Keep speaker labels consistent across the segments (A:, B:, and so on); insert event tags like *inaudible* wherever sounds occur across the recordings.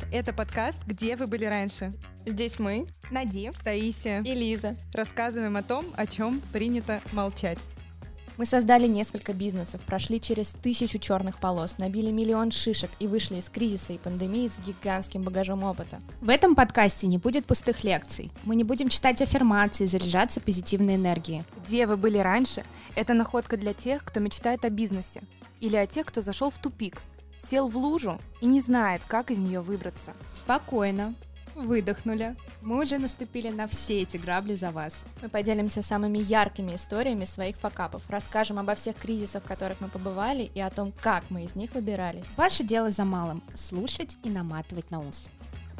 A: Привет! Это подкаст «Где вы были раньше?».
B: Здесь мы,
A: Нади, Таисия
B: и Лиза.
A: Рассказываем о том, о чем принято молчать.
B: Мы создали несколько бизнесов, прошли через тысячу черных полос, набили миллион шишек и вышли из кризиса и пандемии с гигантским багажом опыта.
C: В этом подкасте не будет пустых лекций. Мы не будем читать аффирмации, заряжаться позитивной энергией.
D: Где вы были раньше? Это находка для тех, кто мечтает о бизнесе. Или о тех, кто зашел в тупик, сел в лужу и не знает, как из нее выбраться.
C: Спокойно. Выдохнули. Мы уже наступили на все эти грабли за вас.
B: Мы поделимся самыми яркими историями своих факапов, расскажем обо всех кризисах, в которых мы побывали, и о том, как мы из них выбирались.
C: Ваше дело за малым — слушать и наматывать на ус.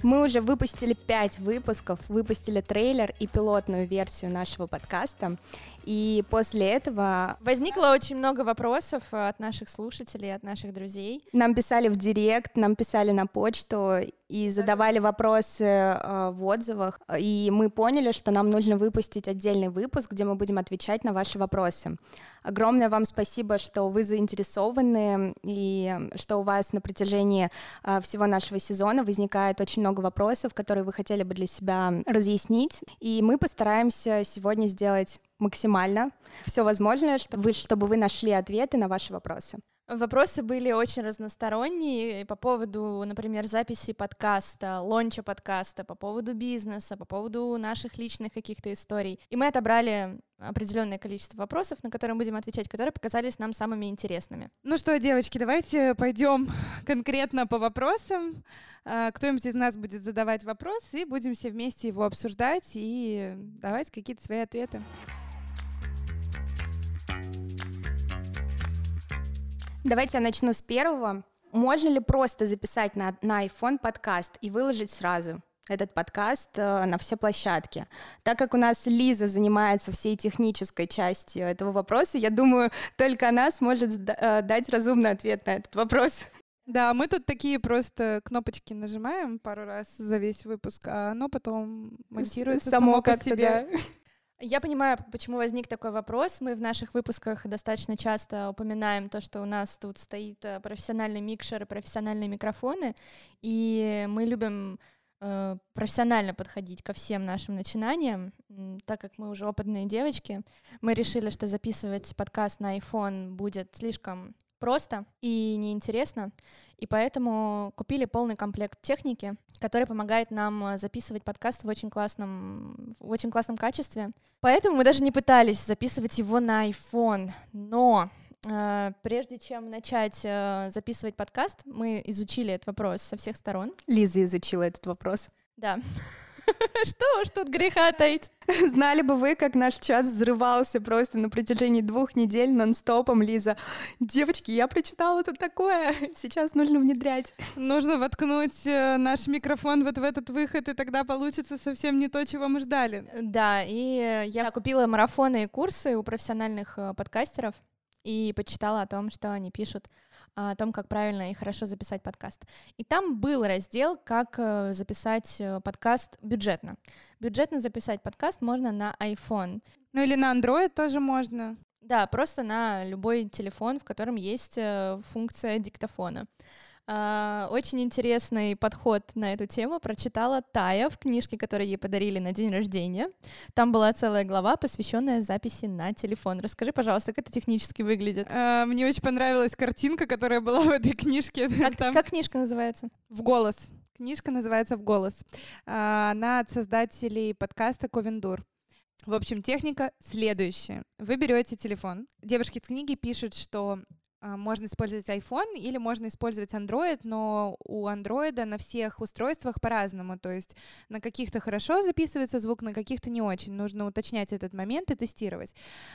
B: Мы уже выпустили пять выпусков, выпустили трейлер и пилотную версию нашего подкаста. И после этого возникло очень много вопросов от наших слушателей, от наших друзей. Нам писали в директ, нам писали на почту и задавали вопросы э, в отзывах. И мы поняли, что нам нужно выпустить отдельный выпуск, где мы будем отвечать на ваши вопросы. Огромное вам спасибо, что вы заинтересованы и что у вас на протяжении э, всего нашего сезона возникает очень много вопросов, которые вы хотели бы для себя разъяснить. И мы постараемся сегодня сделать максимально все возможное, чтобы вы, чтобы вы нашли ответы на ваши вопросы. Вопросы были очень разносторонние по поводу, например, записи подкаста, лонча подкаста, по поводу бизнеса, по поводу наших личных каких-то историй. И мы отобрали определенное количество вопросов, на которые мы будем отвечать, которые показались нам самыми интересными.
A: Ну что, девочки, давайте пойдем конкретно по вопросам. А, кто-нибудь из нас будет задавать вопрос, и будем все вместе его обсуждать и давать какие-то свои ответы.
B: Давайте я начну с первого. Можно ли просто записать на, на iPhone подкаст и выложить сразу? этот подкаст э, на все площадки. Так как у нас Лиза занимается всей технической частью этого вопроса, я думаю, только она сможет э, дать разумный ответ на этот вопрос.
A: Да, мы тут такие просто кнопочки нажимаем пару раз за весь выпуск, а оно потом монтируется само, само по себе. Да.
B: Я понимаю, почему возник такой вопрос. Мы в наших выпусках достаточно часто упоминаем то, что у нас тут стоит э, профессиональный микшер и профессиональные микрофоны, и мы любим э, профессионально подходить ко всем нашим начинаниям, так как мы уже опытные девочки. Мы решили, что записывать подкаст на iPhone будет слишком просто и неинтересно, и поэтому купили полный комплект техники, который помогает нам э, записывать подкаст в очень классном, в очень классном качестве. Поэтому мы даже не пытались записывать его на iPhone, но э, прежде чем начать э, записывать подкаст, мы изучили этот вопрос со всех сторон.
A: Лиза изучила этот вопрос.
B: Да. *laughs* Что уж тут греха таить.
A: Знали бы вы, как наш час взрывался просто на протяжении двух недель нон-стопом, Лиза. Девочки, я прочитала тут такое, сейчас нужно внедрять. Нужно воткнуть э, наш микрофон вот в этот выход, и тогда получится совсем не то, чего мы ждали.
B: Да, и я купила марафоны и курсы у профессиональных э, подкастеров и почитала о том, что они пишут о том, как правильно и хорошо записать подкаст. И там был раздел, как э, записать э, подкаст бюджетно. Бюджетно записать подкаст можно на iPhone.
A: Ну или на Android тоже можно.
B: Да, просто на любой телефон, в котором есть э, функция диктофона. Uh, очень интересный подход на эту тему прочитала Тая в книжке, которую ей подарили на день рождения. Там была целая глава, посвященная записи на телефон. Расскажи, пожалуйста, как это технически выглядит.
A: Uh, мне очень понравилась картинка, которая была *laughs* в этой книжке.
B: Как, Там... как книжка называется?
A: В голос. Книжка называется «В голос». Uh, она от создателей подкаста «Ковендур». В общем, техника следующая. Вы берете телефон. Девушки из книги пишут, что а, можно использовать iPhone или можно использовать Android, но у Android на всех устройствах по-разному. То есть на каких-то хорошо записывается звук, на каких-то не очень. Нужно уточнять этот момент и тестировать.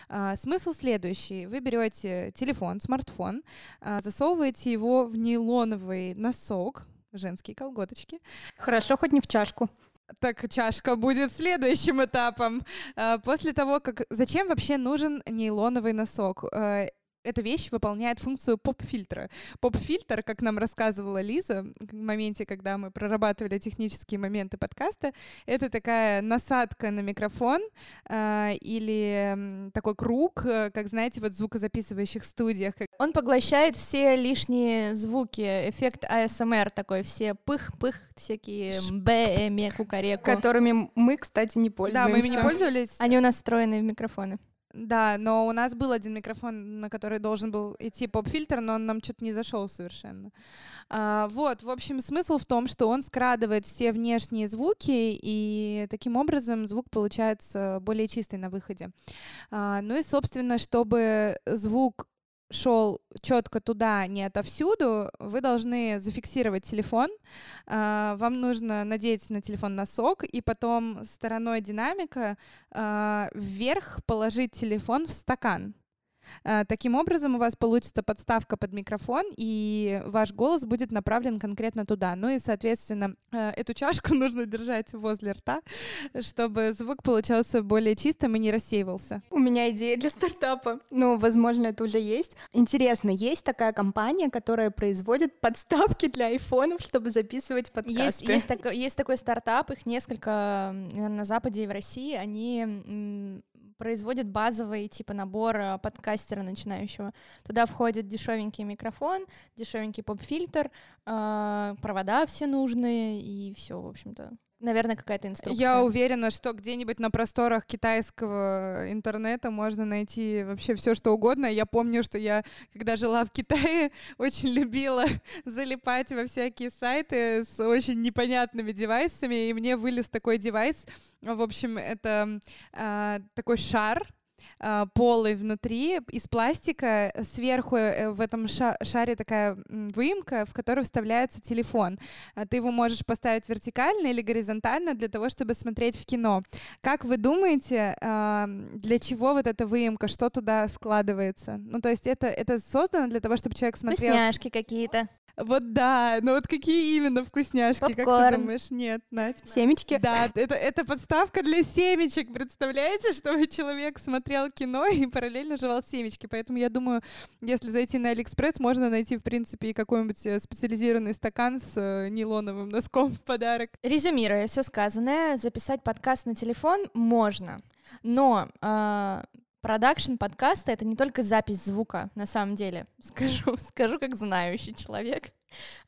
A: А, смысл следующий. Вы берете телефон, смартфон, а, засовываете его в нейлоновый носок, женские колготочки.
B: Хорошо, хоть не в чашку.
A: Так чашка будет следующим этапом. После того, как... Зачем вообще нужен нейлоновый носок? Эта вещь выполняет функцию поп-фильтра. Поп-фильтр, как нам рассказывала Лиза в моменте, когда мы прорабатывали технические моменты подкаста, это такая насадка на микрофон э, или такой круг, э, как знаете, вот в звукозаписывающих студиях.
B: Он поглощает все лишние звуки, эффект АСМР такой, все пых-пых, всякие б, ме, кукареку.
C: Которыми мы, кстати, не пользуемся.
A: Да, мы ими не пользовались.
B: Они у нас встроены в микрофоны.
A: Да, но у нас был один микрофон, на который должен был идти поп-фильтр, но он нам что-то не зашел совершенно. А, вот, в общем, смысл в том, что он скрадывает все внешние звуки, и таким образом звук получается более чистый на выходе. А, ну и, собственно, чтобы звук шел четко туда, не отовсюду, вы должны зафиксировать телефон. А, вам нужно надеть на телефон носок и потом стороной динамика а, вверх положить телефон в стакан. Э, таким образом, у вас получится подставка под микрофон, и ваш голос будет направлен конкретно туда. Ну и, соответственно, э, эту чашку *laughs* нужно держать возле рта, чтобы звук получался более чистым и не рассеивался.
C: У меня идея для стартапа. Ну, возможно, это уже есть. Интересно, есть такая компания, которая производит подставки для айфонов, чтобы записывать подкасты?
B: Есть, есть, так, есть такой стартап, их несколько на Западе и в России. Они производит базовый типа набор э, подкастера начинающего. Туда входит дешевенький микрофон, дешевенький поп-фильтр, э, провода все нужные и все, в общем-то наверное, какая-то инструкция.
A: Я уверена, что где-нибудь на просторах китайского интернета можно найти вообще все, что угодно. Я помню, что я, когда жила в Китае, *laughs* очень любила *laughs* залипать во всякие сайты с очень непонятными девайсами, и мне вылез такой девайс. В общем, это э, такой шар, полый внутри из пластика. Сверху э, в этом шаре такая выемка, в которую вставляется телефон. А, ты его можешь поставить вертикально или горизонтально для того, чтобы смотреть в кино. Как вы думаете, а, для чего вот эта выемка, что туда складывается? Ну, то есть это, это создано для того, чтобы человек смотрел...
B: Вкусняшки какие-то.
A: Вот да, но вот какие именно вкусняшки,
B: Попкорн.
A: как ты думаешь? Нет, Надь.
C: Семечки?
A: Да, это, это подставка для семечек, представляете, чтобы человек смотрел кино и параллельно жевал семечки. Поэтому я думаю, если зайти на Алиэкспресс, можно найти, в принципе, и какой-нибудь э, специализированный стакан с э, нейлоновым носком в подарок.
B: Резюмируя все сказанное, записать подкаст на телефон можно, но э, Продакшн подкаста — это не только запись звука, на самом деле. *laughs* Скажу, скажу как знающий человек.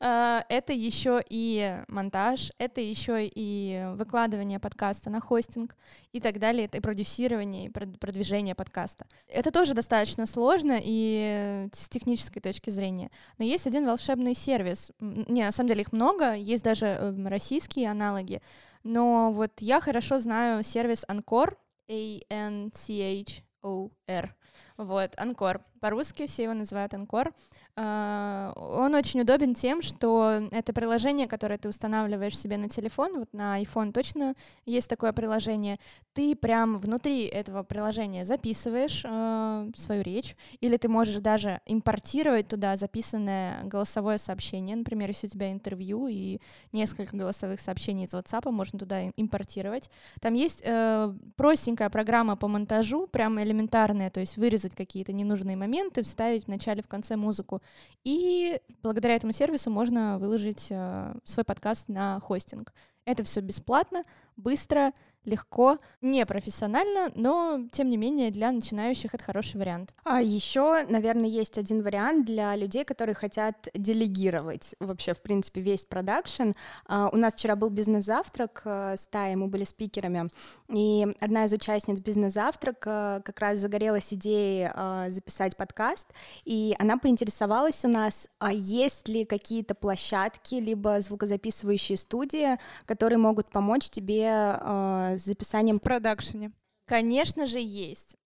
B: А, это еще и монтаж, это еще и выкладывание подкаста на хостинг и так далее, это и продюсирование, и продвижение подкаста. Это тоже достаточно сложно и с технической точки зрения. Но есть один волшебный сервис. Не, на самом деле их много, есть даже эм, российские аналоги. Но вот я хорошо знаю сервис Anchor, A-N-C-H, O R. Вот, Анкор. По-русски все его называют Анкор. А, он очень удобен тем, что это приложение, которое ты устанавливаешь себе на телефон, вот на iPhone точно есть такое приложение, ты прям внутри этого приложения записываешь э, свою речь, или ты можешь даже импортировать туда записанное голосовое сообщение, например, если у тебя интервью и несколько голосовых сообщений из WhatsApp, можно туда импортировать. Там есть э, простенькая программа по монтажу, прям элементарная, то есть вырезать какие-то ненужные моменты, вставить в начале, в конце музыку. И благодаря этому сервису можно выложить э, свой подкаст на хостинг. Это все бесплатно, быстро, легко, не профессионально, но тем не менее для начинающих это хороший вариант.
C: А еще, наверное, есть один вариант для людей, которые хотят делегировать вообще, в принципе, весь продакшн. А, у нас вчера был бизнес-завтрак э, с Таей, мы были спикерами, и одна из участниц бизнес-завтрака как раз загорелась идеей э, записать подкаст, и она поинтересовалась у нас, а есть ли какие-то площадки, либо звукозаписывающие студии, которые могут помочь тебе э, с записанием
A: в продакшене?
B: Конечно же, есть.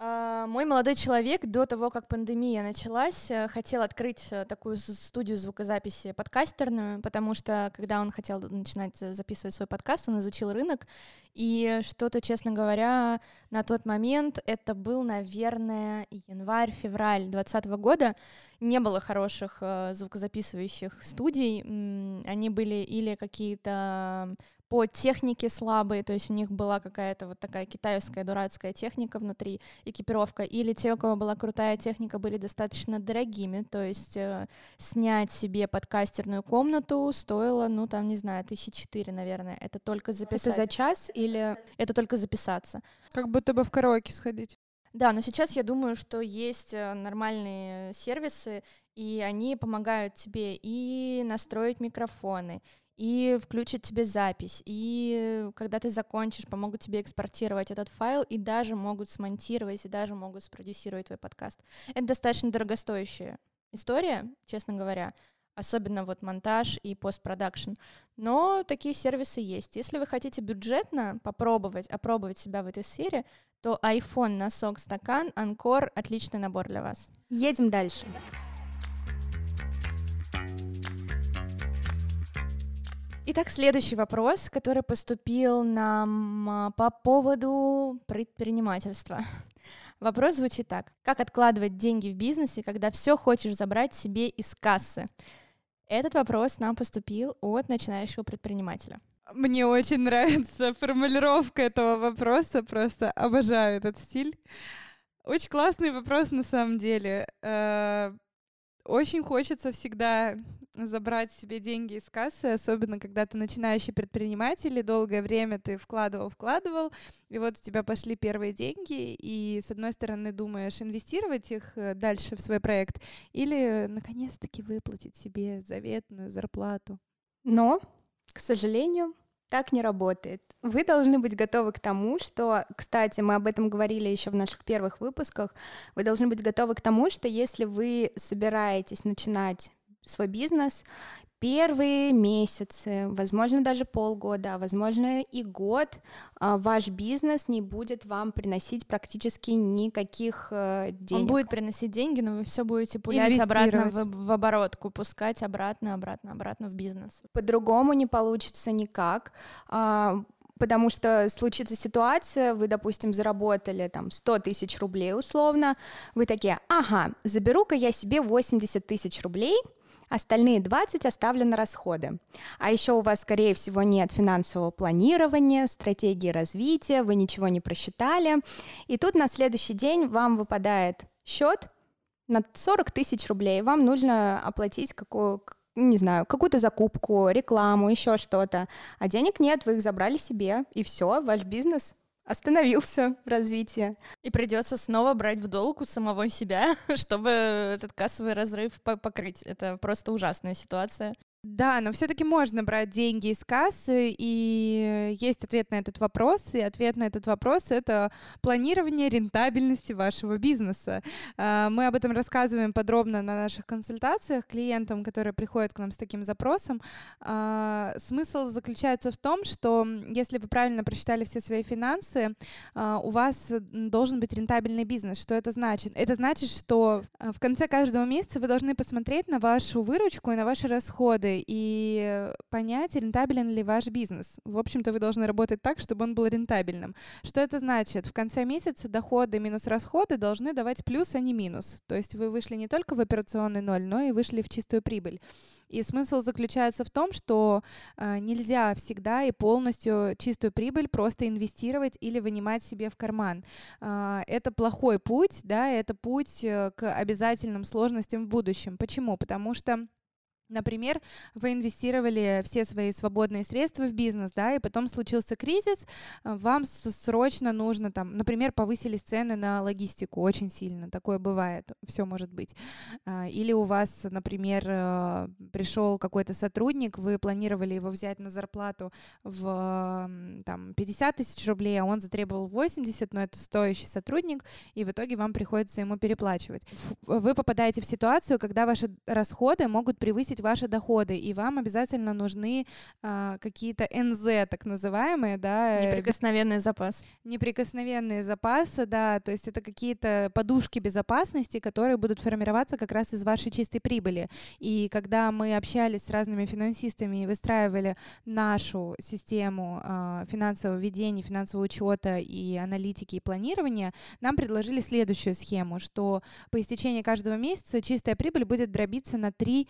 B: Uh, мой молодой человек до того, как пандемия началась, э, хотел открыть э, такую студию звукозаписи подкастерную, потому что когда он хотел начинать записывать свой подкаст, он изучил рынок, и что-то, честно говоря, на тот момент это был, наверное, январь-февраль 2020 года, не было хороших э, звукозаписывающих студий, они были или какие-то по технике слабые, то есть у них была какая-то вот такая китайская дурацкая техника внутри, экипировка, или те, у кого была крутая техника, были достаточно дорогими, то есть э, снять себе подкастерную комнату стоило, ну там, не знаю, тысячи четыре, наверное, это только записать.
C: Это за час или...
B: Это только записаться.
A: Как будто бы в караоке сходить.
B: Да, но сейчас я думаю, что есть э, нормальные сервисы, и они помогают тебе и настроить микрофоны, и включат тебе запись, и когда ты закончишь, помогут тебе экспортировать этот файл, и даже могут смонтировать, и даже могут спродюсировать твой подкаст. Это достаточно дорогостоящая история, честно говоря, особенно вот монтаж и постпродакшн. Но такие сервисы есть. Если вы хотите бюджетно попробовать, опробовать себя в этой сфере, то iPhone, носок, стакан, Анкор — отличный набор для вас.
C: Едем дальше.
B: Итак, следующий вопрос, который поступил нам а, по поводу предпринимательства. *laughs* Вопрос звучит так. Как откладывать деньги в бизнесе, когда все хочешь забрать себе из кассы? Этот вопрос нам поступил от начинающего предпринимателя.
A: Мне очень нравится *laughs* формулировка этого вопроса, просто обожаю этот стиль. Очень классный вопрос на самом деле. Э, очень хочется всегда забрать себе деньги из кассы, особенно когда ты начинающий предприниматель, и долгое время ты вкладывал, вкладывал, и вот у тебя пошли первые деньги, и с одной стороны думаешь инвестировать их э, дальше в свой проект, или наконец-таки выплатить себе заветную зарплату.
C: Но, к сожалению, так не работает. Вы должны быть готовы к тому, что, кстати, мы об этом говорили еще в наших первых выпусках, вы должны быть готовы к тому, что если вы собираетесь начинать свой бизнес, первые месяцы, возможно, даже полгода, а возможно и год, а, ваш бизнес не будет вам приносить практически никаких э, денег.
B: Он будет приносить деньги, но вы все будете пулять обратно в, в оборотку, пускать обратно, обратно, обратно в бизнес.
C: По-другому не получится никак а, потому что случится ситуация, вы, допустим, заработали там 100 тысяч рублей условно, вы такие, ага, заберу-ка я себе 80 тысяч рублей, остальные 20 оставлю на расходы. А еще у вас, скорее всего, нет финансового планирования, стратегии развития, вы ничего не просчитали. И тут на следующий день вам выпадает счет на 40 тысяч рублей. Вам нужно оплатить какую, не знаю, какую-то закупку, рекламу, еще что-то. А денег нет, вы их забрали себе, и все, ваш бизнес остановился в развитии.
B: И придется снова брать в долг у самого себя, *laughs* чтобы этот кассовый разрыв покрыть. Это просто ужасная ситуация.
A: Да, но все-таки можно брать деньги из кассы, и есть ответ на этот вопрос. И ответ на этот вопрос — это планирование рентабельности вашего бизнеса. А, мы об этом рассказываем подробно на наших консультациях клиентам, которые приходят к нам с таким запросом. А, смысл заключается в том, что если вы правильно просчитали все свои финансы, а, у вас должен быть рентабельный бизнес. Что это значит? Это значит, что в конце каждого месяца вы должны посмотреть на вашу выручку и на ваши расходы, и понять, рентабелен ли ваш бизнес. В общем-то, вы должны работать так, чтобы он был рентабельным. Что это значит? В конце месяца доходы минус расходы должны давать плюс, а не минус. То есть вы вышли не только в операционный ноль, но и вышли в чистую прибыль. И смысл заключается в том, что э, нельзя всегда и полностью чистую прибыль просто инвестировать или вынимать себе в карман. Э, это плохой путь, да, это путь э, к обязательным сложностям в будущем. Почему? Потому что Например, вы инвестировали все свои свободные средства в бизнес, да, и потом случился кризис, э, вам срочно нужно там, например, повысились цены на логистику очень сильно, такое бывает, все может быть. А, или у вас, например, э, пришел какой-то сотрудник, вы планировали его взять на зарплату в там 50 тысяч рублей, а он затребовал 80, но это стоящий сотрудник, и в итоге вам приходится ему переплачивать. Вы попадаете в ситуацию, когда ваши расходы могут превысить ваши доходы, и вам обязательно нужны а, какие-то НЗ, так называемые, да.
B: Э, Неприкосновенный запас.
A: Неприкосновенные запасы, да, то есть это какие-то подушки безопасности, которые будут формироваться как раз из вашей чистой прибыли. И когда мы общались с разными финансистами и выстраивали нашу систему э, финансового ведения, финансового учета и аналитики и планирования, нам предложили следующую схему, что по истечении каждого месяца чистая прибыль будет дробиться на три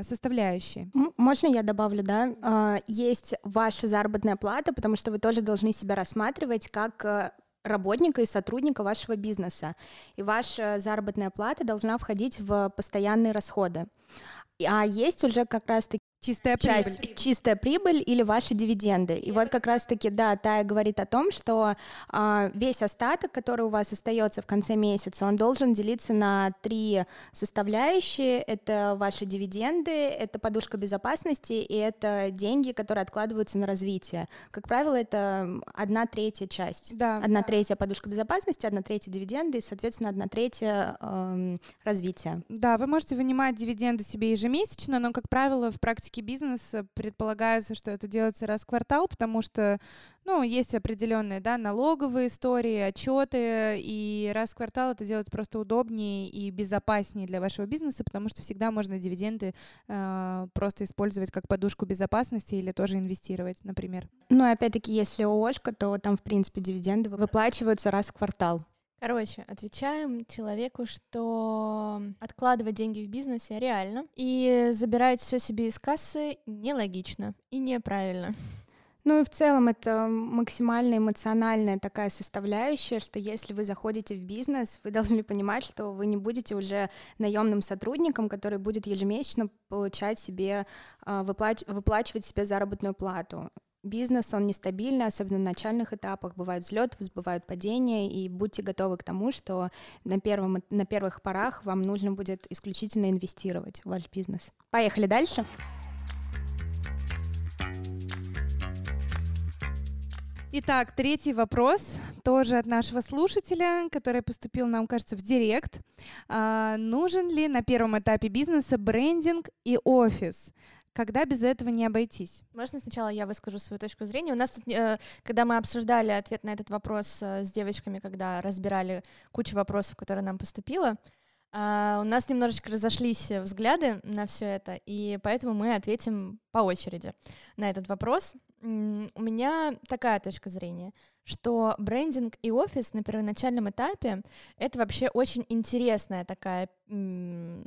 A: э, составляющие.
C: Можно я добавлю, да? Э, есть ваша заработная плата, потому что вы тоже должны себя рассматривать как э, работника и сотрудника вашего бизнеса. И ваша заработная плата должна входить в постоянные расходы. А есть уже как раз-таки
A: Чистая
C: часть,
A: прибыль.
C: чистая прибыль или ваши дивиденды. И вот как раз-таки, да, Тая говорит о том, что э, весь остаток, который у вас остается в конце месяца, он должен делиться на три составляющие. Это ваши дивиденды, это подушка безопасности и это деньги, которые откладываются на развитие. Как правило, это одна третья часть.
A: Да.
C: Одна третья подушка безопасности, одна третья дивиденды и, соответственно, одна третья э, развития.
A: Да, вы можете вынимать дивиденды себе ежемесячно, но, как правило, в практике практике бизнеса предполагается, что это делается раз в квартал, потому что, ну, есть определенные, да, налоговые истории, отчеты, и раз в квартал это делать просто удобнее и безопаснее для вашего бизнеса, потому что всегда можно дивиденды э, просто использовать как подушку безопасности или тоже инвестировать, например.
C: Ну, и опять-таки, если ООшка, то там, в принципе, дивиденды выплачиваются раз в квартал.
B: Короче, отвечаем человеку, что откладывать деньги в бизнесе реально, и забирать все себе из кассы нелогично и неправильно.
C: Ну и в целом это максимально эмоциональная такая составляющая, что если вы заходите в бизнес, вы *laughs* должны понимать, что вы не будете уже наемным сотрудником, который будет ежемесячно получать себе, а, выплач- выплачивать себе заработную плату бизнес, он нестабильный, особенно на начальных этапах. Бывают взлеты, бывают падения, и будьте готовы к тому, что на, первом, на первых порах вам нужно будет исключительно инвестировать в ваш бизнес. Поехали дальше.
A: Итак, третий вопрос, тоже от нашего слушателя, который поступил нам, кажется, в директ. А, нужен ли на первом этапе бизнеса брендинг и офис? Когда без этого не обойтись?
B: Можно сначала я выскажу свою точку зрения. У нас тут, э, когда мы обсуждали ответ на этот вопрос э, с девочками, когда разбирали кучу вопросов, которые нам поступило, а, у нас немножечко разошлись взгляды на все это, и поэтому мы ответим по очереди на этот вопрос. У меня такая точка зрения, что брендинг и офис на первоначальном этапе это вообще очень интересная такая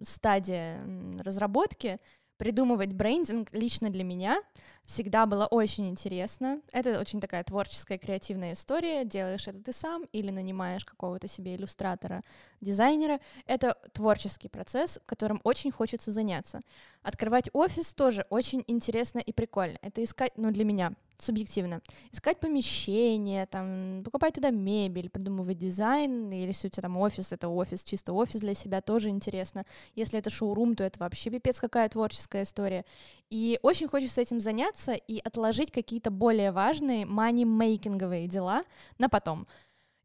B: стадия разработки, Придумывать брендинг лично для меня всегда было очень интересно. Это очень такая творческая, креативная история. Делаешь это ты сам или нанимаешь какого-то себе иллюстратора, дизайнера. Это творческий процесс, которым очень хочется заняться. Открывать офис тоже очень интересно и прикольно. Это искать, ну, для меня, субъективно. Искать помещение, там, покупать туда мебель, придумывать дизайн, или если у тебя там офис, это офис, чисто офис для себя, тоже интересно. Если это шоурум, то это вообще пипец какая творческая история. И очень хочется этим заняться и отложить какие-то более важные money-мейкинговые дела на потом.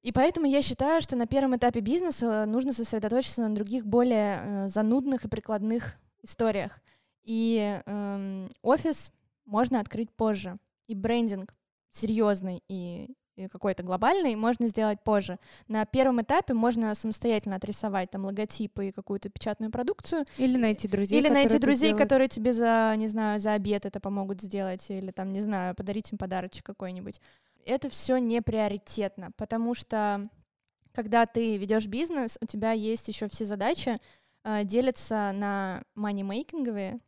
B: И поэтому я считаю, что на первом этапе бизнеса нужно сосредоточиться на других более э, занудных и прикладных историях. И э, офис можно открыть позже и брендинг серьезный и какой-то глобальный можно сделать позже. На первом этапе можно самостоятельно отрисовать там логотипы и какую-то печатную продукцию.
A: Или найти друзей.
B: Или найти друзей, которые тебе за, не знаю, за обед это помогут сделать, или там, не знаю, подарить им подарочек какой-нибудь. Это все не приоритетно, потому что когда ты ведешь бизнес, у тебя есть еще все задачи э, делятся на манимейкинговые,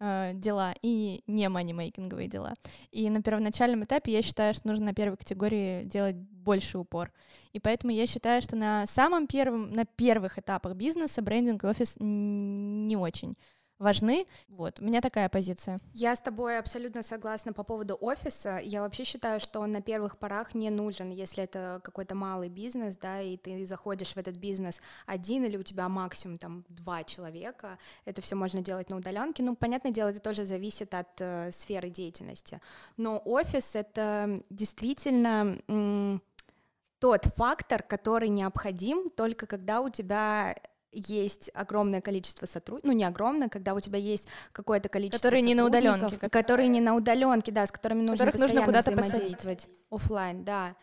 B: э, дела и не манимейкинговые дела. И на первоначальном этапе я считаю, что нужно на первой категории делать больше упор. И поэтому я считаю, что на самом первом, на первых этапах бизнеса брендинг офис не очень важны. Вот, у меня такая позиция.
C: Я с тобой абсолютно согласна по поводу офиса. Я вообще считаю, что он на первых порах не нужен, если это какой-то малый бизнес, да, и ты заходишь в этот бизнес один или у тебя максимум там два человека. Это все можно делать на удаленке. Ну, понятное дело, это тоже зависит от э, сферы деятельности. Но офис это действительно тот фактор, который необходим только когда у тебя есть огромное количество сотрудников, ну не огромное, когда у тебя есть какое-то количество
B: которые не на удаленке,
C: которые не на удаленке, да, с которыми нужно Которых нужно куда-то взаимодействовать офлайн, да.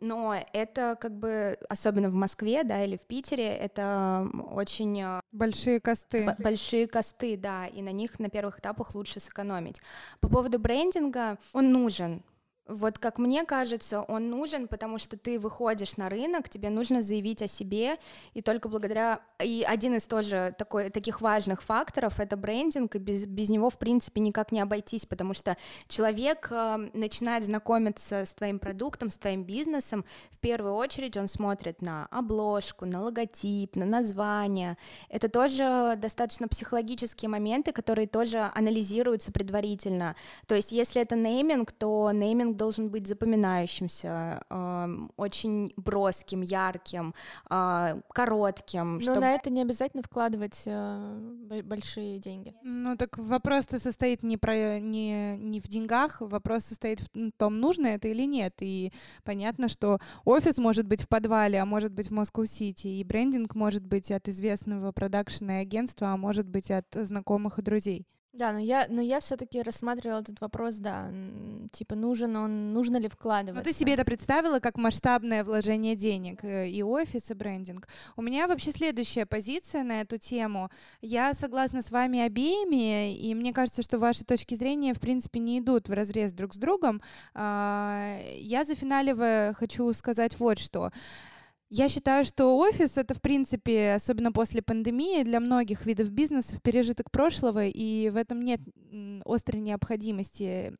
C: Но это как бы, особенно в Москве, да, или в Питере, это очень... А,
A: большие косты.
C: Большие косты, да, и на них на первых этапах лучше сэкономить. По поводу брендинга, он нужен, вот как мне кажется, он нужен, потому что ты выходишь на рынок, тебе нужно заявить о себе, и только благодаря... И один из тоже такой, таких важных факторов — это брендинг, и без, без него, в принципе, никак не обойтись, потому что человек э, начинает знакомиться с твоим продуктом, с твоим бизнесом, в первую очередь он смотрит на обложку, на логотип, на название. Это тоже достаточно психологические моменты, которые тоже анализируются предварительно. То есть если это нейминг, то нейминг должен быть запоминающимся, э, очень броским, ярким, э, коротким.
B: Но чтобы... на это не обязательно вкладывать э, большие деньги.
A: Ну так вопрос-то состоит не, про, не, не в деньгах, вопрос состоит в том, нужно это или нет. И понятно, что офис может быть в подвале, а может быть в Москву-Сити, и брендинг может быть от известного продакшена агентства, а может быть от знакомых и друзей.
B: Да, но я, но я все-таки рассматривала этот вопрос, да, типа нужен он, нужно ли вкладываться.
A: Ну ты себе это представила как масштабное вложение денег э, и офис, и брендинг. У меня вообще следующая позиция на эту тему. Я согласна с вами обеими, и мне кажется, что ваши точки зрения, в принципе, не идут в разрез друг с другом. А, я зафиналивая хочу сказать вот что. Я считаю, что офис это, в принципе, особенно после пандемии, для многих видов бизнеса пережиток прошлого, и в этом нет острой необходимости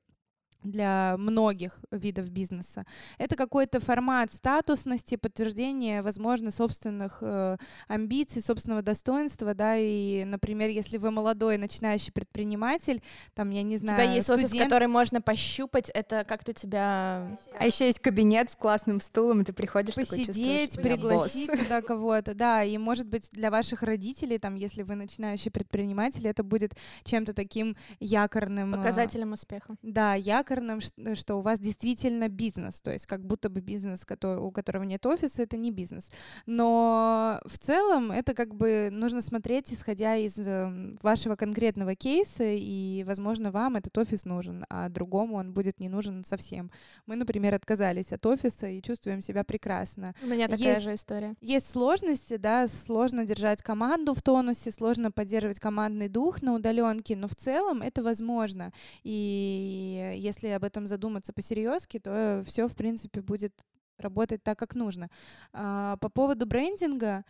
A: для многих видов бизнеса. Это какой-то формат статусности, подтверждения, возможно, собственных э, амбиций, собственного достоинства, да, и, например, если вы молодой начинающий предприниматель, там, я не знаю,
B: У тебя есть студент... офис, который можно пощупать, это как-то тебя...
C: А еще есть кабинет с классным стулом, и ты приходишь
A: Посидеть,
C: такой,
A: пригласить туда кого-то, да, и, может быть, для ваших родителей, там, если вы начинающий предприниматель, это будет чем-то таким якорным...
B: Э, Показателем успеха.
A: Да, якорным якорным, э, что у вас действительно бизнес, то есть как будто бы бизнес, у которого нет офиса, это не бизнес. Но в целом это как бы нужно смотреть, исходя из эм, вашего конкретного кейса, и, возможно, вам этот офис нужен, а другому он будет не нужен совсем. Мы, например, отказались от офиса и чувствуем себя прекрасно.
B: У меня такая есть, же история.
A: Есть сложности, да, сложно держать команду в тонусе, сложно поддерживать командный дух на удаленке, но в целом это возможно. И если если об этом задуматься по-серьезки, то все, в принципе, будет работать так, как нужно. А, по поводу брендинга,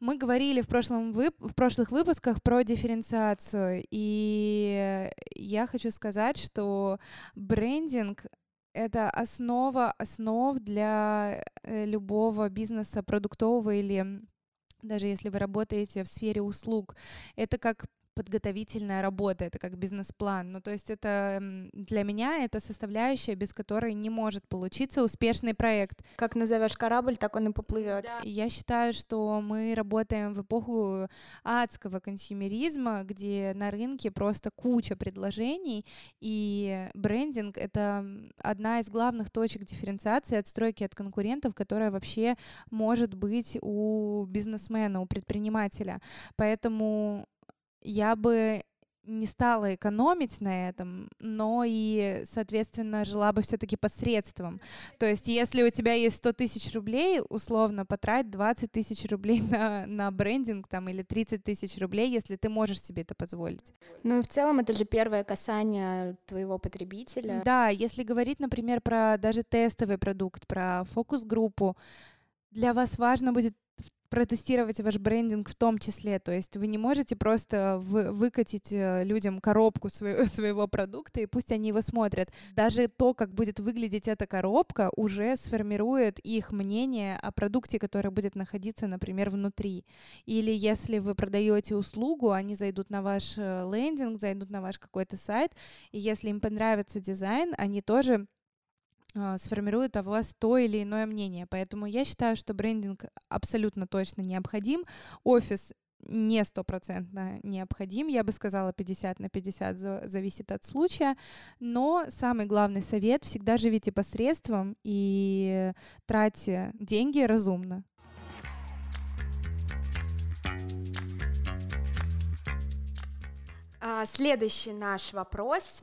A: мы говорили в, прошлом вып в прошлых выпусках про дифференциацию, и я хочу сказать, что брендинг это основа основ для э, любого бизнеса продуктового или даже если вы работаете в сфере услуг. Это как подготовительная работа, это как бизнес-план. Ну, то есть это для меня это составляющая, без которой не может получиться успешный проект.
C: Как назовешь корабль, так он и поплывет.
A: Да. Я считаю, что мы работаем в эпоху адского консюмеризма, где на рынке просто куча предложений, и брендинг — это одна из главных точек дифференциации, отстройки от конкурентов, которая вообще может быть у бизнесмена, у предпринимателя. Поэтому я бы не стала экономить на этом, но и, соответственно, жила бы все-таки посредством. То есть, если у тебя есть 100 тысяч рублей, условно, потрать 20 тысяч рублей на, на брендинг там, или 30 тысяч рублей, если ты можешь себе это позволить.
C: Ну и в целом это же первое касание твоего потребителя.
A: Да, если говорить, например, про даже тестовый продукт, про фокус-группу, для вас важно будет протестировать ваш брендинг в том числе. То есть вы не можете просто вы, выкатить э, людям коробку своего, *laughs* своего продукта, и пусть они его смотрят. Даже то, как будет выглядеть эта коробка, уже сформирует их мнение о продукте, который будет находиться, например, внутри. Или если вы продаете услугу, они зайдут на ваш э, лендинг, зайдут на ваш какой-то сайт, и если им понравится дизайн, они тоже сформирует о вас то или иное мнение. Поэтому я считаю, что брендинг абсолютно точно необходим. Офис не стопроцентно необходим, я бы сказала 50 на 50, зависит от случая, но самый главный совет — всегда живите посредством и тратьте деньги разумно.
C: Следующий наш вопрос,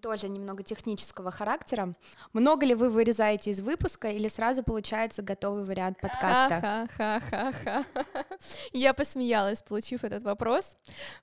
C: тоже немного технического характера. Много ли вы вырезаете из выпуска или сразу получается готовый вариант подкаста?
B: Ха-ха-ха-ха. *laughs* Я посмеялась, получив этот вопрос,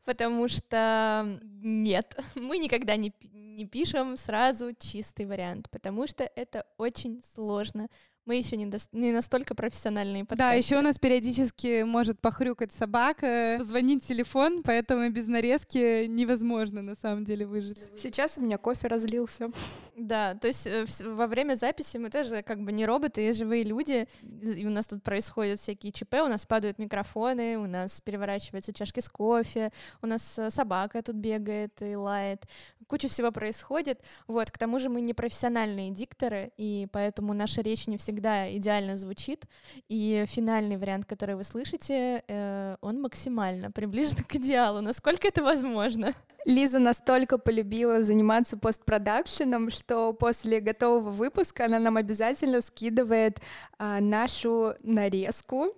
B: потому что нет, *laughs* мы никогда не, не пишем сразу чистый вариант, потому что это очень сложно мы еще не, до... не настолько профессиональные подкастеры.
A: Да, еще у нас периодически может похрюкать собака, звонить телефон, поэтому без нарезки невозможно на самом деле выжить.
C: Сейчас у меня кофе разлился.
B: Да, то есть э, во время записи мы тоже как бы не роботы, и живые люди, и у нас тут происходят всякие ЧП, у нас падают микрофоны, у нас переворачиваются чашки с кофе, у нас э, собака тут бегает и лает, куча всего происходит. Вот, к тому же мы не профессиональные дикторы, и поэтому наша речь не всегда идеально звучит. И финальный вариант, который вы слышите, э, он максимально приближен к идеалу, насколько это возможно.
C: Лиза настолько полюбила заниматься постпродакшеном, что после готового выпуска она нам обязательно скидывает а, нашу нарезку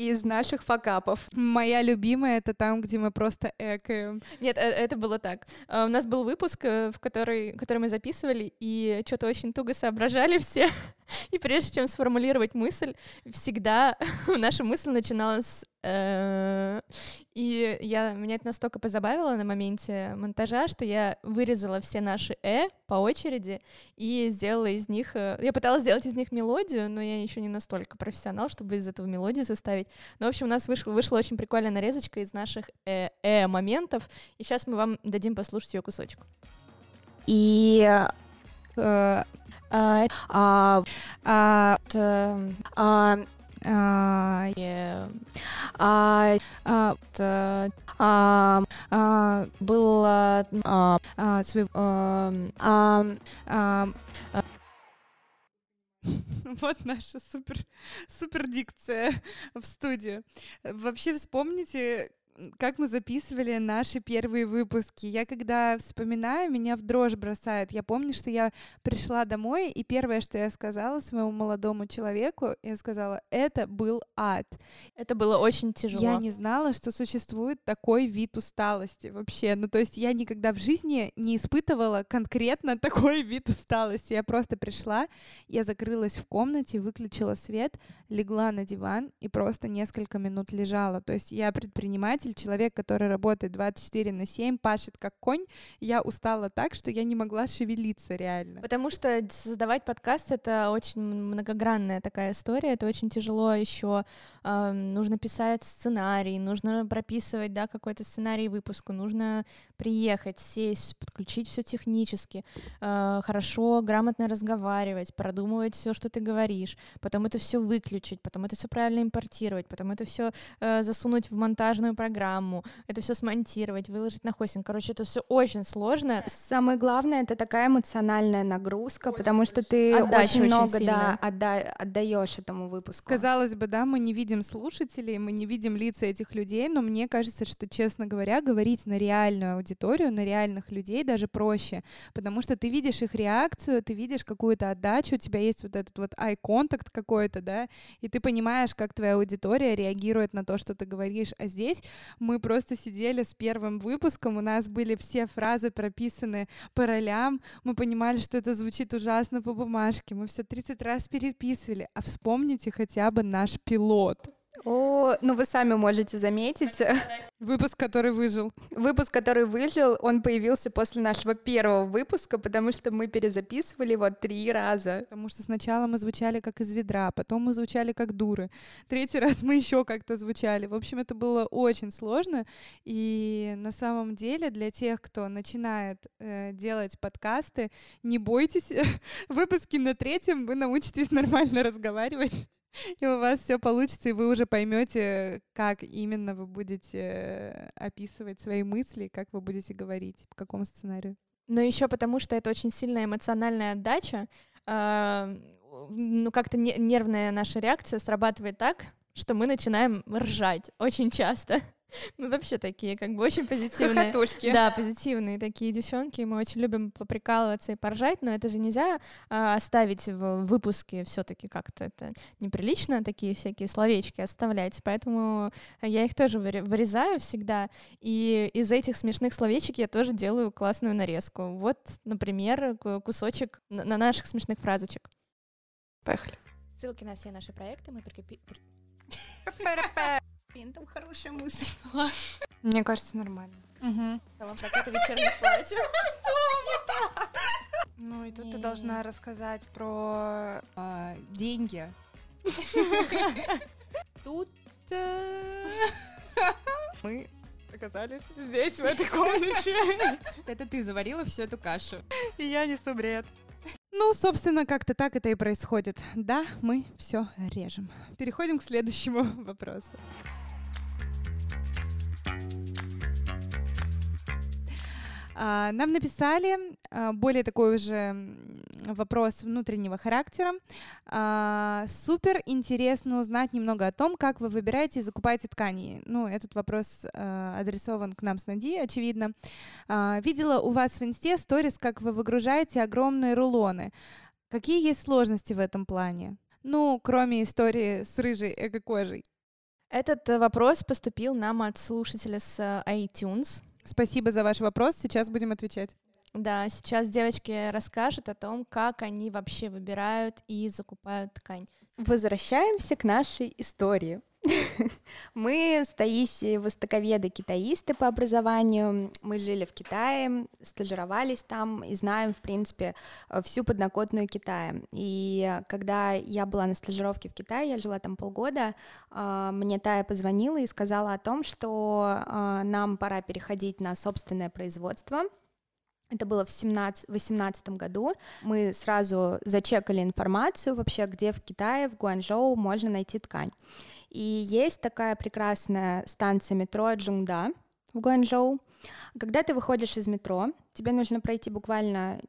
C: из наших факапов.
A: Моя любимая — это там, где мы просто экаем.
B: Нет, э, это было так. Э, у нас был выпуск, э, в который, который мы записывали, и что-то очень туго соображали все. *laughs* И прежде чем сформулировать мысль, всегда *laughs* наша мысль начиналась Э, и я, меня это настолько позабавило на моменте монтажа, что я вырезала все наши «э» по очереди и сделала из них... Э, я пыталась сделать из них мелодию, но я еще не настолько профессионал, чтобы из этого мелодию составить. Но, в общем, у нас вышла, вышла очень прикольная нарезочка из наших «э», «э» моментов, и сейчас мы вам дадим послушать ее кусочек.
C: И... Э, а, а, а, а, а, а, а, а, а, было а, а, а, *laughs*
A: вот наша супер, супер дикция в студии. Вообще вспомните, как мы записывали наши первые выпуски. Я когда вспоминаю, меня в дрожь бросает. Я помню, что я пришла домой, и первое, что я сказала своему молодому человеку, я сказала, это был ад.
B: Это было очень тяжело.
A: Я не знала, что существует такой вид усталости вообще. Ну, то есть я никогда в жизни не испытывала конкретно *laughs* такой вид усталости. Я просто пришла, я закрылась в комнате, выключила свет, легла на диван и просто несколько минут лежала. То есть я предприниматель, руководитель, человек, который работает 24 на 7, пашет как конь, я устала так, что я не могла шевелиться реально.
B: Потому что создавать подкаст — это очень многогранная такая история, это очень тяжело еще. Э, нужно писать сценарий, нужно прописывать да, какой-то сценарий выпуску, нужно приехать, сесть, подключить все технически, э, хорошо, грамотно разговаривать, продумывать все, что ты говоришь, потом это все выключить, потом это все правильно импортировать, потом это все э, засунуть в монтажную программу, программу, это все смонтировать, выложить на хостинг. Короче, это все очень сложно.
C: Самое главное это такая эмоциональная нагрузка, очень потому что ты Отдача очень много очень да, отда- отдаешь этому выпуску.
A: Казалось бы, да, мы не видим слушателей, мы не видим лица этих людей, но мне кажется, что, честно говоря, говорить на реальную аудиторию, на реальных людей даже проще, потому что ты видишь их реакцию, ты видишь какую-то отдачу, у тебя есть вот этот вот eye contact какой-то, да, и ты понимаешь, как твоя аудитория реагирует на то, что ты говоришь, а здесь мы просто сидели с первым выпуском, у нас были все фразы прописаны по ролям, мы понимали, что это звучит ужасно по бумажке, мы все 30 раз переписывали, а вспомните хотя бы наш пилот.
C: О, ну вы сами можете заметить.
A: Выпуск, который выжил.
C: Выпуск, который выжил, он появился после нашего первого выпуска, потому что мы перезаписывали его три раза.
A: Потому что сначала мы звучали как из ведра, потом мы звучали как дуры. Третий раз мы еще как-то звучали. В общем, это было очень сложно. И на самом деле для тех, кто начинает э, делать подкасты, не бойтесь. *laughs* Выпуски на третьем вы научитесь нормально разговаривать. И у вас все получится, и вы уже поймете, как именно вы будете э, описывать свои мысли, как вы будете говорить, по какому сценарию.
B: Но еще потому, что это очень сильная эмоциональная отдача, ну как-то нервная наша реакция срабатывает так, что мы начинаем ржать очень часто. Мы вообще такие, как бы очень позитивные.
C: Хохотушки.
B: Да, позитивные такие девчонки. Мы очень любим поприкалываться и поржать, но это же нельзя а, оставить в выпуске все-таки как-то это неприлично, такие всякие словечки оставлять. Поэтому я их тоже вырезаю всегда. И из этих смешных словечек я тоже делаю классную нарезку. Вот, например, кусочек на наших смешных фразочек.
C: Поехали.
B: Ссылки на все наши проекты мы прикрепим.
C: Блин, там хорошая мысль была.
D: Мне кажется, нормально.
B: Угу. это вечернее платье. *laughs*
D: Ну и тут ты должна рассказать про
C: а, деньги. *laughs*
D: Тут мы оказались здесь, в этой комнате. *laughs*
C: Это ты заварила всю эту кашу.
D: И я несу бред.
A: Ну, собственно, как-то так это и происходит. Да, мы все режем. Переходим к следующему вопросу. Нам написали а, более такой уже вопрос внутреннего характера. А, супер интересно узнать немного о том, как вы выбираете и закупаете ткани. Ну, этот вопрос адресован к нам с Нади, очевидно. Видела у вас в инсте сторис, как вы выгружаете огромные рулоны. Какие есть сложности в этом плане? Ну, кроме истории с рыжей эко-кожей.
B: Этот э, вопрос поступил нам от слушателя с э, iTunes.
A: Спасибо за ваш вопрос. Сейчас будем отвечать.
B: Да, сейчас девочки расскажут о том, как они вообще выбирают и закупают ткань.
C: Возвращаемся к нашей истории. Мы с Таисией востоковеды-китаисты по образованию. Мы жили в Китае, стажировались там и знаем, в принципе, всю подноготную Китая. И когда я была на стажировке в Китае, я жила там полгода, а, мне Тая позвонила и сказала о том, что а, нам пора переходить на собственное производство — это было в 2018 году. Мы сразу зачекали информацию вообще, где в Китае, в Гуанчжоу можно найти ткань. И есть такая прекрасная станция метро Джунгда в Гуанчжоу. Когда ты выходишь из метро, тебе нужно пройти буквально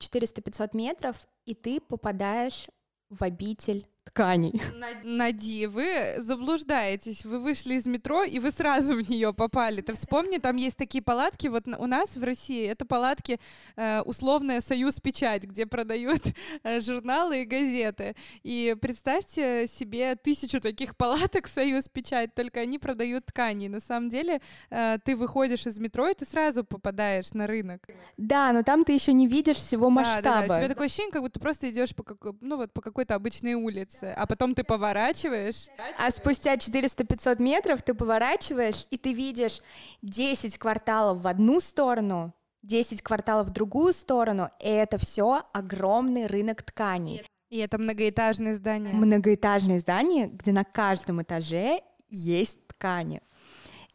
C: 400-500 метров, и ты попадаешь в обитель тканей. *laughs*
A: Нади, вы заблуждаетесь. Вы вышли из метро, и вы сразу *laughs* в нее попали. Ты вспомни, там есть такие палатки. Вот у нас в России это палатки э, условная «Союз Печать», где продают *laughs* э, журналы и газеты. И представьте себе тысячу таких палаток «Союз Печать», только они продают ткани. На самом деле э, ты выходишь из метро, и ты сразу попадаешь на рынок.
C: Да, но там ты еще не видишь всего масштаба. Да, да, да.
A: У тебя такое ощущение, как будто ты просто идешь по, какой, ну, вот, по какой-то обычной улице улице, а потом ты поворачиваешь.
C: А спустя 400-500 метров ты поворачиваешь, и ты видишь 10 кварталов в одну сторону, 10 кварталов в другую сторону, и это все огромный рынок тканей.
A: И это многоэтажные здания.
C: Многоэтажные здания, где на каждом этаже есть ткани.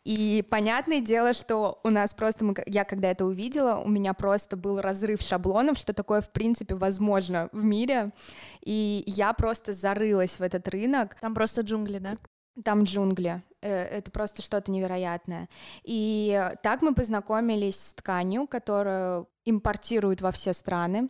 C: И понятное дело, что у нас просто, мы, я когда это увидела, у меня просто был разрыв шаблонов, что такое в принципе возможно в мире. И я просто зарылась в этот рынок.
B: Там просто джунгли, да?
C: Там джунгли. Э, это просто что-то невероятное. И так мы познакомились с тканью, которую импортируют во все страны.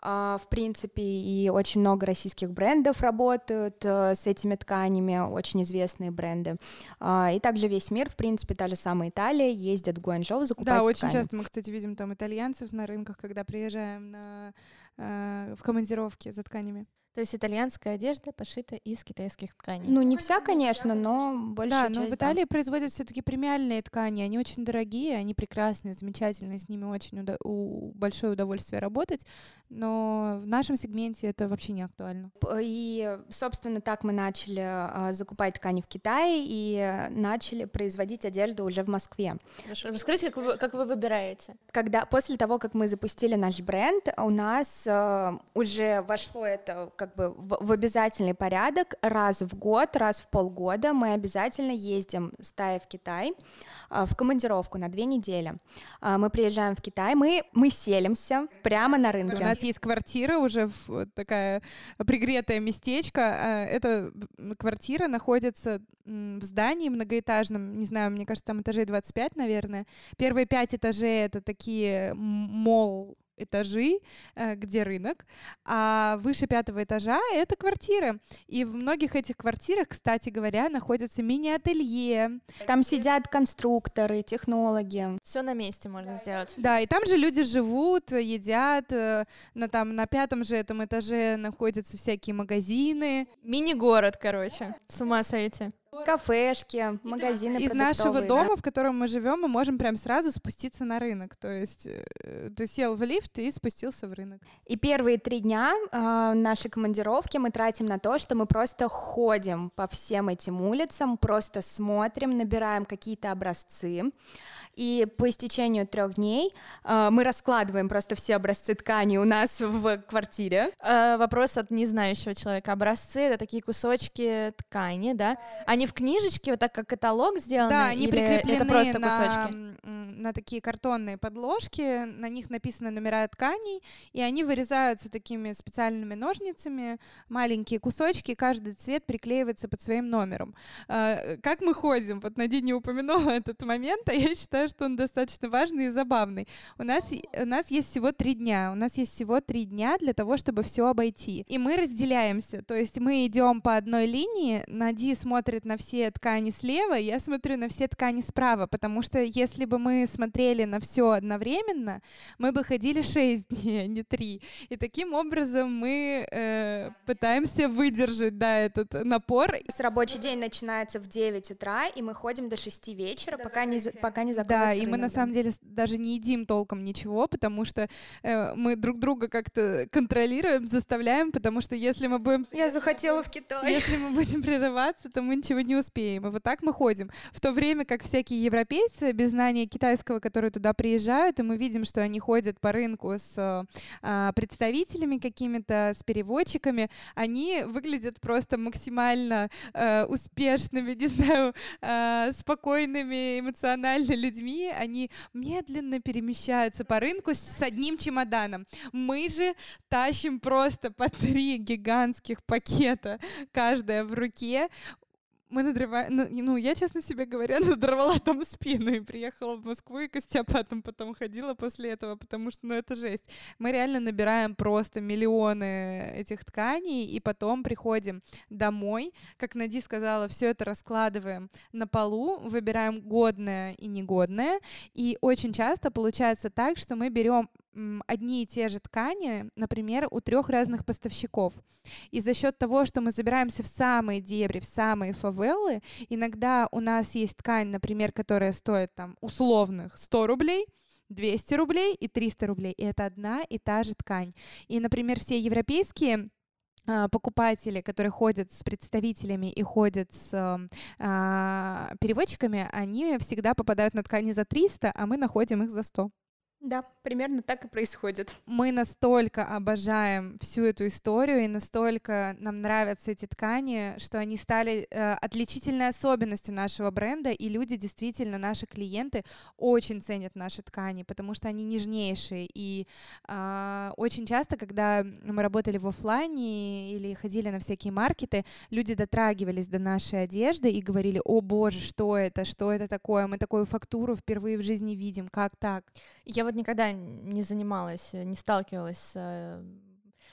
C: А, в принципе, и очень много российских брендов работают э, с этими тканями, очень известные бренды. А, и также весь мир, в принципе, та же самая Италия, ездят в Гуанчжоу закупать
A: Да,
C: ткани.
A: очень часто мы, кстати, видим там итальянцев на рынках, когда приезжаем на, э, в командировке за тканями.
B: То есть итальянская одежда пошита из китайских тканей.
C: Ну, не вся, конечно, но больше.
A: Да, но в Италии да. производят все-таки премиальные ткани. Они очень дорогие, они прекрасные, замечательные, с ними очень уда- у- большое удовольствие работать. Но в нашем сегменте это вообще не актуально.
C: И, собственно, так мы начали а, закупать ткани в Китае и начали производить одежду уже в Москве.
B: Хорошо. Расскажите, как вы, как вы выбираете?
C: Когда после того, как мы запустили наш бренд, у нас а, уже вошло это как бы в, в обязательный порядок раз в год, раз в полгода мы обязательно ездим с Тая в Китай а, в командировку на две недели. А, мы приезжаем в Китай, мы, мы селимся прямо на рынке.
A: У нас есть квартира уже, такая пригретое местечко. А, эта квартира находится в здании многоэтажном, не знаю, мне кажется, там этажей 25, наверное. Первые пять этажей — это такие мол этажи, э, где рынок, а выше пятого этажа — это квартиры. И в многих этих квартирах, кстати говоря, находятся мини-ателье.
C: Там сидят конструкторы, технологи.
B: Все на месте можно сделать.
A: Да, и там же люди живут, едят, э, на, там, на пятом же этом этаже находятся всякие магазины.
B: Мини-город, короче. С ума сойти.
C: Кафешки, магазины
A: Из нашего дома, да? в котором мы живем, мы можем прям сразу спуститься на рынок. То есть э, ты сел в лифт и спустился в рынок.
C: И первые три дня э, нашей командировки мы тратим на то, что мы просто ходим по всем этим улицам, просто смотрим, набираем какие-то образцы. И по истечению трех дней э, мы раскладываем просто все образцы ткани у нас в квартире.
B: Э, вопрос от незнающего человека. Образцы — это такие кусочки ткани, да? Они в книжечке, вот так как каталог сделаны?
A: Да, они прикреплены
B: это просто
A: на,
B: кусочки?
A: на такие картонные подложки, на них написаны номера тканей, и они вырезаются такими специальными ножницами, маленькие кусочки, каждый цвет приклеивается под своим номером. Э, как мы ходим? Вот Надя не упомянула *laughs* этот момент, а я считаю, что он достаточно важный и забавный. У нас, у нас есть всего три дня. У нас есть всего три дня для того, чтобы все обойти. И мы разделяемся. То есть мы идем по одной линии. Нади смотрит на все ткани слева, я смотрю на все ткани справа, потому что если бы мы смотрели на все одновременно, мы бы ходили шесть *laughs* дней, а не три. И таким образом мы э, пытаемся выдержать, да, этот напор.
C: С рабочий день начинается в 9 утра, и мы ходим до 6 вечера, пока не, пока не закроется
A: Да, и мы на самом деле даже не едим толком ничего, потому что э, мы друг друга как-то контролируем, заставляем, потому что если мы будем...
C: Я захотела в Китай.
A: Если мы будем прерываться, то мы ничего не успеем. И вот так мы ходим. В то время как всякие европейцы без знания китайского, которые туда приезжают, и мы видим, что они ходят по рынку с э, представителями какими-то, с переводчиками, они выглядят просто максимально э, успешными, *laughs* не знаю, э, спокойными, эмоционально людьми, они медленно перемещаются по рынку с одним чемоданом. Мы же тащим просто по три гигантских пакета, каждая в руке мы надрываем, ну, ну, я, честно себе говоря, *laughs* надорвала там спину и приехала в Москву и к остеопатам потом ходила после этого, потому что, ну, это жесть. Мы реально набираем просто миллионы этих тканей и потом приходим домой, как Нади сказала, все это раскладываем на полу, выбираем годное и негодное, и очень часто получается так, что мы берем одни и те же ткани, например, у трех разных поставщиков. И за счет того, что мы забираемся в самые дебри, в самые фавелы, иногда у нас есть ткань, например, которая стоит там условных 100 рублей, 200 рублей и 300 рублей. И это одна и та же ткань. И, например, все европейские а, покупатели, которые ходят с представителями и ходят с э, переводчиками, они всегда попадают на ткани за 300, а мы находим их за 100.
C: Да, примерно так и происходит.
A: Мы настолько обожаем всю эту историю и настолько нам нравятся эти ткани, что они стали э, отличительной особенностью нашего бренда, и люди действительно, наши клиенты, очень ценят наши ткани, потому что они нежнейшие. И э, очень часто, когда мы работали в офлайне или ходили на всякие маркеты, люди дотрагивались до нашей одежды и говорили, о боже, что это, что это такое, мы такую фактуру впервые в жизни видим, как так?
B: Я вот никогда не занималась, не сталкивалась с э,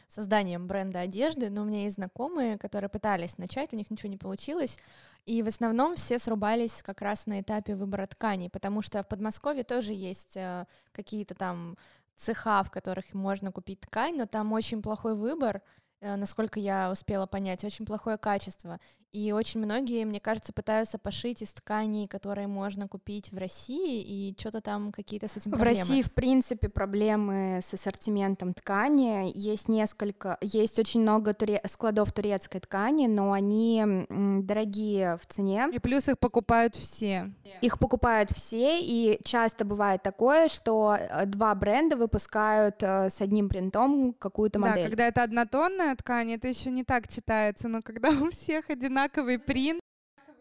B: созданием бренда одежды, но у меня есть знакомые, которые пытались начать, у них ничего не получилось, и в основном все срубались как раз на этапе выбора тканей, потому что в Подмосковье тоже есть э, какие-то там цеха, в которых можно купить ткань, но там очень плохой выбор, насколько я успела понять, очень плохое качество. И очень многие, мне кажется, пытаются пошить из тканей, которые можно купить в России, и что-то там какие-то с этим
C: проблемы. В России, в принципе, проблемы с ассортиментом ткани. Есть несколько, есть очень много туре... складов турецкой ткани, но они дорогие в цене.
A: И плюс их покупают все.
C: Их покупают все, и часто бывает такое, что э, два бренда выпускают э, с одним принтом какую-то модель.
A: Да, когда это однотонная ткань, это еще не так читается, но когда у всех одинаковый принт,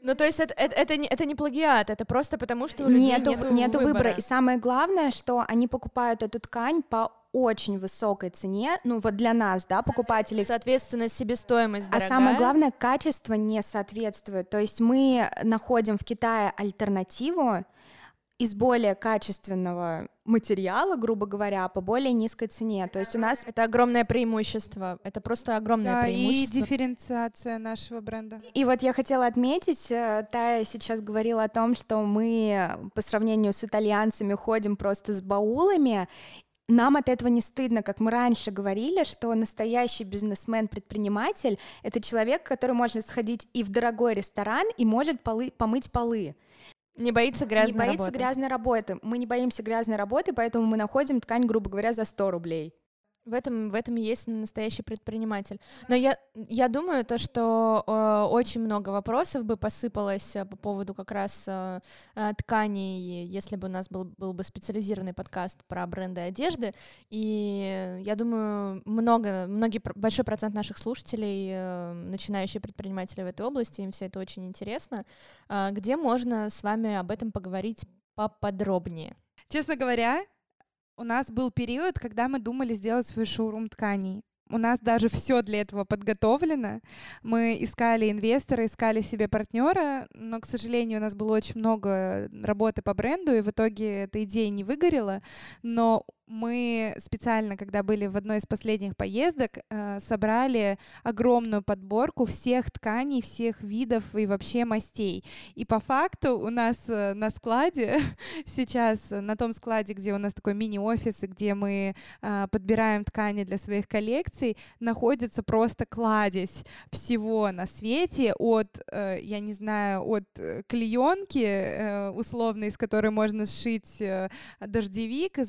B: ну, то есть это, это, это, не, это не плагиат, это просто потому, что у людей
C: нету,
B: нету,
C: нету
B: выбора.
C: выбора. И самое главное, что они покупают эту ткань по очень высокой цене, ну вот для нас, да, покупателей.
B: Соответственно, себестоимость дорогая.
C: А самое главное, качество не соответствует. То есть мы находим в Китае альтернативу, из более качественного материала, грубо говоря, по более низкой цене. То есть у нас...
B: Это огромное преимущество. Это просто огромное
A: Да, и
B: преимущество.
A: дифференциация нашего бренда.
C: И вот я хотела отметить, э, Тая сейчас говорила о том, что мы по сравнению с итальянцами ходим просто с баулами, нам от этого не стыдно, как мы раньше говорили, что настоящий бизнесмен-предприниматель — это человек, который может сходить и в дорогой ресторан, и может полы, помыть полы.
B: Не боится грязной
C: не боится
B: работы.
C: грязной работы. Мы не боимся грязной работы, поэтому мы находим ткань, грубо говоря, за 100 рублей.
B: В этом, в этом есть настоящий предприниматель. Но я, я думаю, то, что э, очень много вопросов бы посыпалось э, по поводу как раз э, э, тканей, если бы у нас был, был бы специализированный подкаст про бренды одежды. И я думаю, много, многие, большой процент наших слушателей, э, начинающие предприниматели в этой области, им все это очень интересно. Э, где можно с вами об этом поговорить поподробнее?
A: Честно говоря, у нас был период, когда мы думали сделать свой шоурум тканей. У нас даже все для этого подготовлено. Мы искали инвестора, искали себе партнера, но, к сожалению, у нас было очень много работы по бренду, и в итоге эта идея не выгорела. Но мы специально, когда были в одной из последних поездок, э, собрали огромную подборку всех тканей, всех видов и вообще мастей. И по факту у нас э, на складе *laughs* сейчас, э, на том складе, где у нас такой мини-офис, где мы подбираем ткани для своих коллекций, находится просто кладезь всего на свете от, я не знаю, от клеенки условной, из которой можно сшить дождевик, и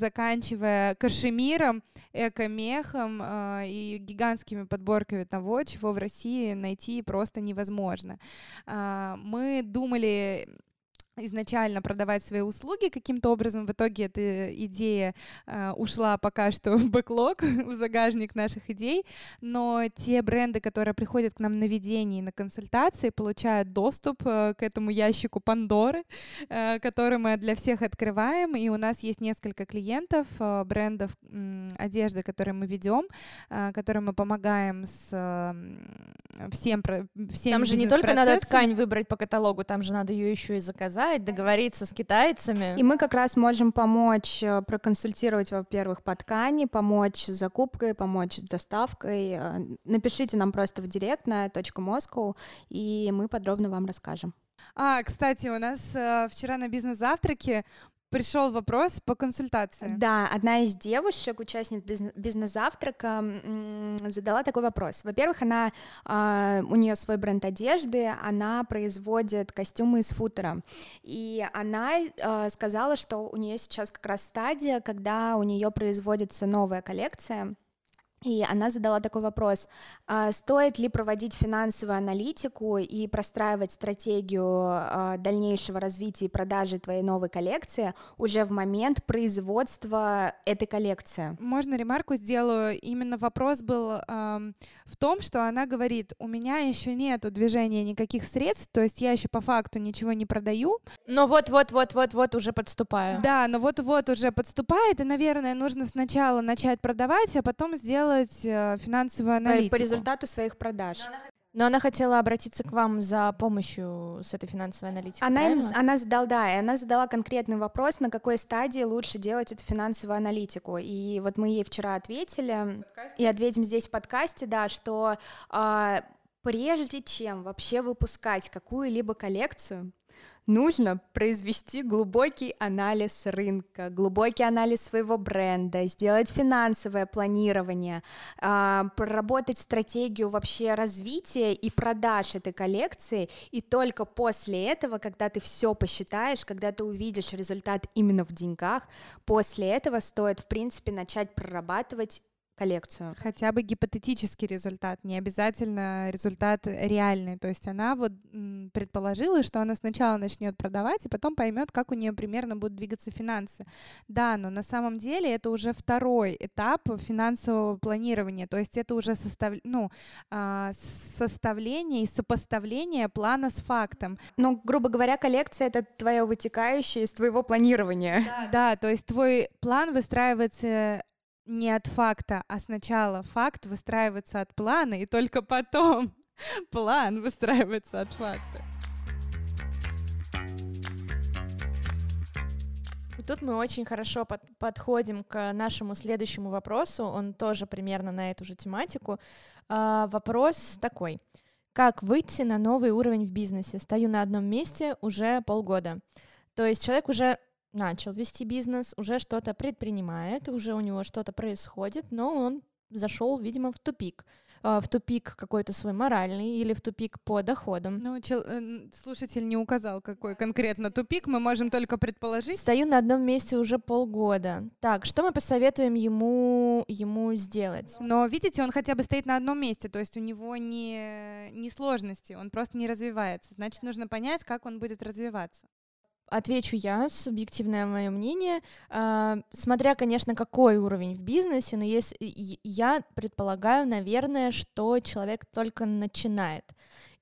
A: заканчивая кашемиром, эко-мехом э, и гигантскими подборками того, чего в России найти просто невозможно. А, Мы думали изначально продавать свои услуги каким-то образом. В итоге эта идея э, ушла пока что в бэклог, *laughs* в загажник наших идей, но те бренды, которые приходят к нам на ведение и на консультации, получают доступ э, к этому ящику Пандоры, э, который мы для всех открываем, и у нас есть несколько клиентов, э, брендов м, одежды, которые мы ведем, э, которым мы помогаем с э, всем, про- всеми
B: Там же не только надо ткань выбрать по каталогу, там же надо ее еще и заказать, договориться с китайцами.
C: И мы как раз можем помочь, э, проконсультировать, во-первых, по ткани, помочь с закупкой, помочь с доставкой. Э, Напишите нам просто в директ на .moscow, и мы подробно вам расскажем.
A: А, кстати, у нас э, вчера на бизнес-завтраке пришел вопрос по консультации.
C: Да, одна из девушек, участниц бизнес- бизнес-завтрака, задала такой вопрос. Во-первых, она, а, у нее свой бренд одежды, она производит костюмы из футера, и она а, сказала, что у нее сейчас как раз стадия, когда у нее производится новая коллекция. И она задала такой вопрос, а стоит ли проводить финансовую аналитику и простраивать стратегию а, дальнейшего развития и продажи твоей новой коллекции уже в момент производства этой коллекции?
A: Можно ремарку сделаю? Именно вопрос был ам, в том, что она говорит, у меня еще нету движения никаких средств, то есть я еще по факту ничего не продаю.
B: Но вот-вот-вот-вот-вот уже подступаю.
A: Да, но вот-вот уже подступает, и, наверное, нужно сначала начать продавать, а потом сделать э, финансовую
C: По,
A: аналитику.
C: по результату своих продаж.
B: Но она хотела обратиться к вам за помощью с этой финансовой аналитикой.
C: Она, им, она задала, да, и она задала конкретный вопрос, на какой стадии лучше делать эту финансовую аналитику. И вот мы ей вчера ответили, и ответим здесь в подкасте, да, что а, прежде чем вообще выпускать какую-либо коллекцию, нужно произвести глубокий анализ рынка, глубокий анализ своего бренда, сделать финансовое планирование, а, проработать стратегию вообще развития и продаж этой коллекции, и только после этого, когда ты все посчитаешь, когда ты увидишь результат именно в деньгах, после этого стоит, в принципе, начать прорабатывать коллекцию.
A: Хотя бы гипотетический результат, не обязательно результат реальный. То есть она вот предположила, что она сначала начнет продавать, и потом поймет, как у нее примерно будут двигаться финансы. Да, но на самом деле это уже второй этап финансового планирования. То есть это уже состав... ну, а, составление и сопоставление плана с фактом.
C: Ну, грубо говоря, коллекция — это твое вытекающее из твоего планирования.
A: Да, то есть твой план выстраивается не от факта, а сначала факт выстраивается от плана, и только потом *laughs* план выстраивается от факта.
B: Тут мы очень хорошо под, подходим к нашему следующему вопросу. Он тоже примерно на эту же тематику. А, вопрос такой. Как выйти на новый уровень в бизнесе? Стою на одном месте уже полгода. То есть человек уже начал вести бизнес, уже что-то предпринимает, уже у него что-то происходит, но он зашел, видимо, в тупик. А, в тупик какой-то свой моральный или в тупик по доходам.
A: Ну, чел, э, слушатель не указал, какой конкретно тупик, мы можем только предположить.
B: Стою на одном месте уже полгода. Так, что мы посоветуем ему, ему сделать?
A: Но, видите, он хотя бы стоит на одном месте, то есть у него не, не сложности, он просто не развивается. Значит, нужно понять, как он будет развиваться.
B: Отвечу я, субъективное мое мнение. Э, смотря, конечно, какой уровень в бизнесе, но если я предполагаю, наверное, что человек только начинает.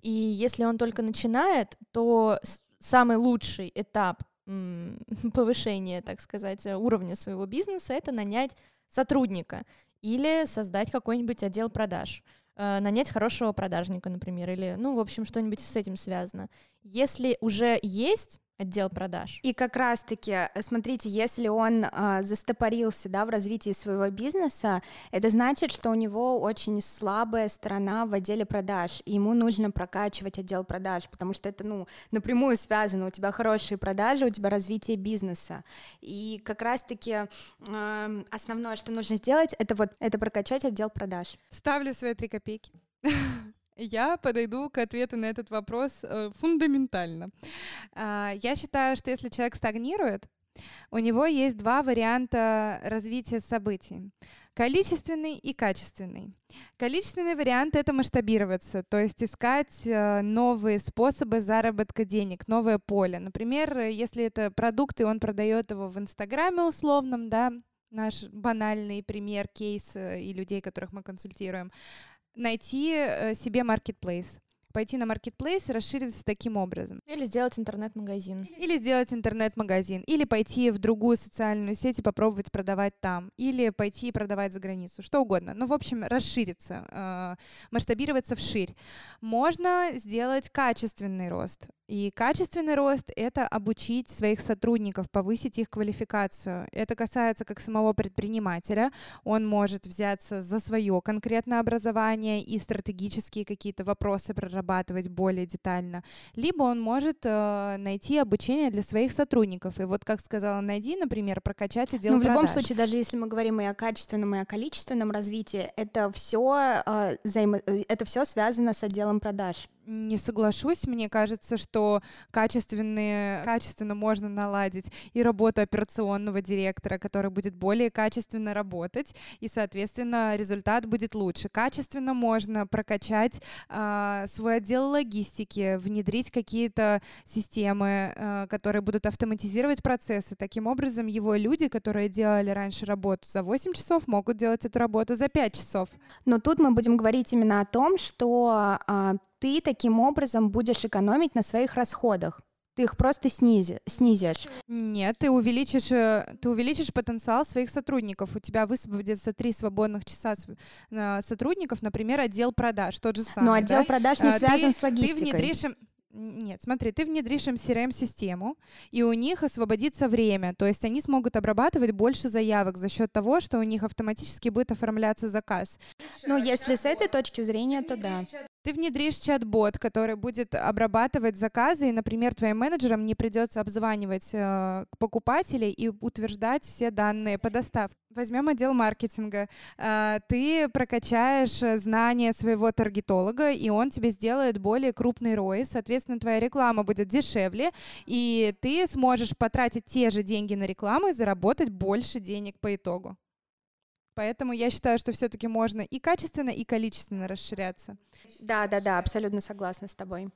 B: И если он только начинает, то самый лучший этап *laughs* повышения, так сказать, уровня своего бизнеса это нанять сотрудника или создать какой-нибудь отдел продаж э, нанять хорошего продажника, например, или, ну, в общем, что-нибудь с этим связано. Если уже есть отдел продаж.
C: И как раз-таки, э, смотрите, если он э, застопорился да, в развитии своего бизнеса, это значит, что у него очень слабая сторона в отделе продаж, и ему нужно прокачивать отдел продаж, потому что это ну, напрямую связано. У тебя хорошие продажи, у тебя развитие бизнеса. И как раз-таки э, основное, что нужно сделать, это вот это прокачать отдел продаж.
A: Ставлю свои три копейки. *laughs* Я подойду к ответу на этот вопрос э, фундаментально. Э, я считаю, что если человек стагнирует, у него есть два варианта развития событий. Количественный и качественный. Количественный вариант — это масштабироваться, то есть искать э, новые способы заработка денег, новое поле. Например, если это продукты, он продает его в Инстаграме условном, да, наш банальный пример, кейс э, и людей, которых мы консультируем найти э, себе маркетплейс пойти на маркетплейс и расшириться таким образом.
B: Или сделать интернет-магазин.
A: Или сделать интернет-магазин. Или пойти в другую социальную сеть и попробовать продавать там. Или пойти и продавать за границу. Что угодно. Ну, в общем, расшириться, э, масштабироваться вширь. Можно сделать качественный рост. И качественный рост — это обучить своих сотрудников, повысить их квалификацию. Это касается как самого предпринимателя. Он может взяться за свое конкретное образование и стратегические какие-то вопросы прорабатывать более детально. Либо он может э, найти обучение для своих сотрудников. И вот, как сказала Найди, например, прокачать отдел
C: Ну, в
A: продаж.
C: любом случае, даже если мы говорим и о качественном, и о количественном развитии, это все, э, взаимо... Э, это все связано с отделом продаж
A: не соглашусь. Мне кажется, что качественные, качественно можно наладить и работу операционного директора, который будет более качественно работать, и, соответственно, результат будет лучше. Качественно можно прокачать э, свой отдел логистики, внедрить какие-то системы, э, которые будут автоматизировать процессы. Таким образом, его люди, которые делали раньше работу за 8 часов, могут делать эту работу за 5 часов.
C: Но тут мы будем говорить именно о том, что э, ты таким образом будешь экономить на своих расходах. Ты их просто снизи, снизишь.
A: Нет, ты увеличишь, э, ты увеличишь потенциал своих сотрудников. У тебя высвободится три свободных часа сотрудников, например, отдел продаж, тот же самый.
C: Но отдел
A: да?
C: продаж не а, связан ты, с логистикой.
A: Ты внедришь нет, смотри, ты внедришь им CRM-систему, и у них освободится время, то есть они смогут обрабатывать больше заявок за счет того, что у них автоматически будет оформляться заказ.
C: Ну, если с этой точки зрения, то да.
A: Ты внедришь чат-бот, который будет обрабатывать заказы, и, например, твоим менеджерам не придется обзванивать э, покупателей и утверждать все данные по доставке. Возьмем отдел маркетинга. Э, ты прокачаешь знания своего таргетолога, и он тебе сделает более крупный ROI, соответственно, твоя реклама будет дешевле, и ты сможешь потратить те же деньги на рекламу и заработать больше денег по итогу. Поэтому я считаю, что все-таки можно и качественно, и количественно расширяться.
C: Да, да, да, абсолютно согласна с тобой.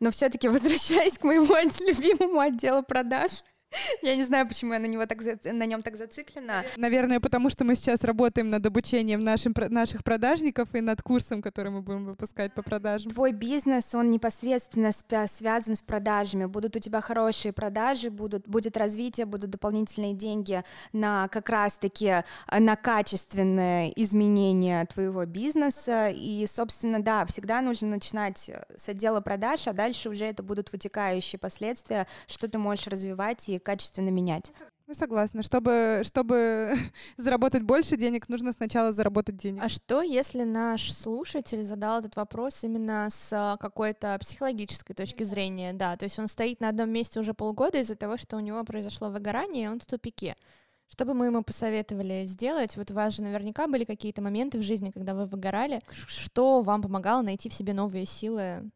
C: Но все-таки возвращаясь к моему *laughs* любимому отделу продаж, *laughs* Я не знаю, почему я на, него так, на нем так зациклена.
A: Наверное, потому что мы сейчас работаем над обучением нашим, наших продажников и над курсом, который мы будем выпускать по продажам.
C: Твой бизнес, он непосредственно связан с продажами. Будут у тебя хорошие продажи, будут, будет развитие, будут дополнительные деньги на как раз-таки э, на качественное изменение твоего бизнеса. И, собственно, да, всегда нужно начинать с отдела продаж, а дальше уже это будут вытекающие последствия, что ты можешь развивать и качественно менять.
A: Ну, согласна. Чтобы, чтобы *laughs* заработать больше денег, нужно сначала заработать денег.
B: А что, если наш слушатель задал этот вопрос именно с какой-то психологической точки зрения? Да, то есть он стоит на одном месте уже полгода из-за того, что у него произошло выгорание, и он в тупике. Что бы мы ему посоветовали сделать? Вот у вас же наверняка были какие-то моменты в жизни, когда вы выгорали. Что вам помогало найти в себе новые силы?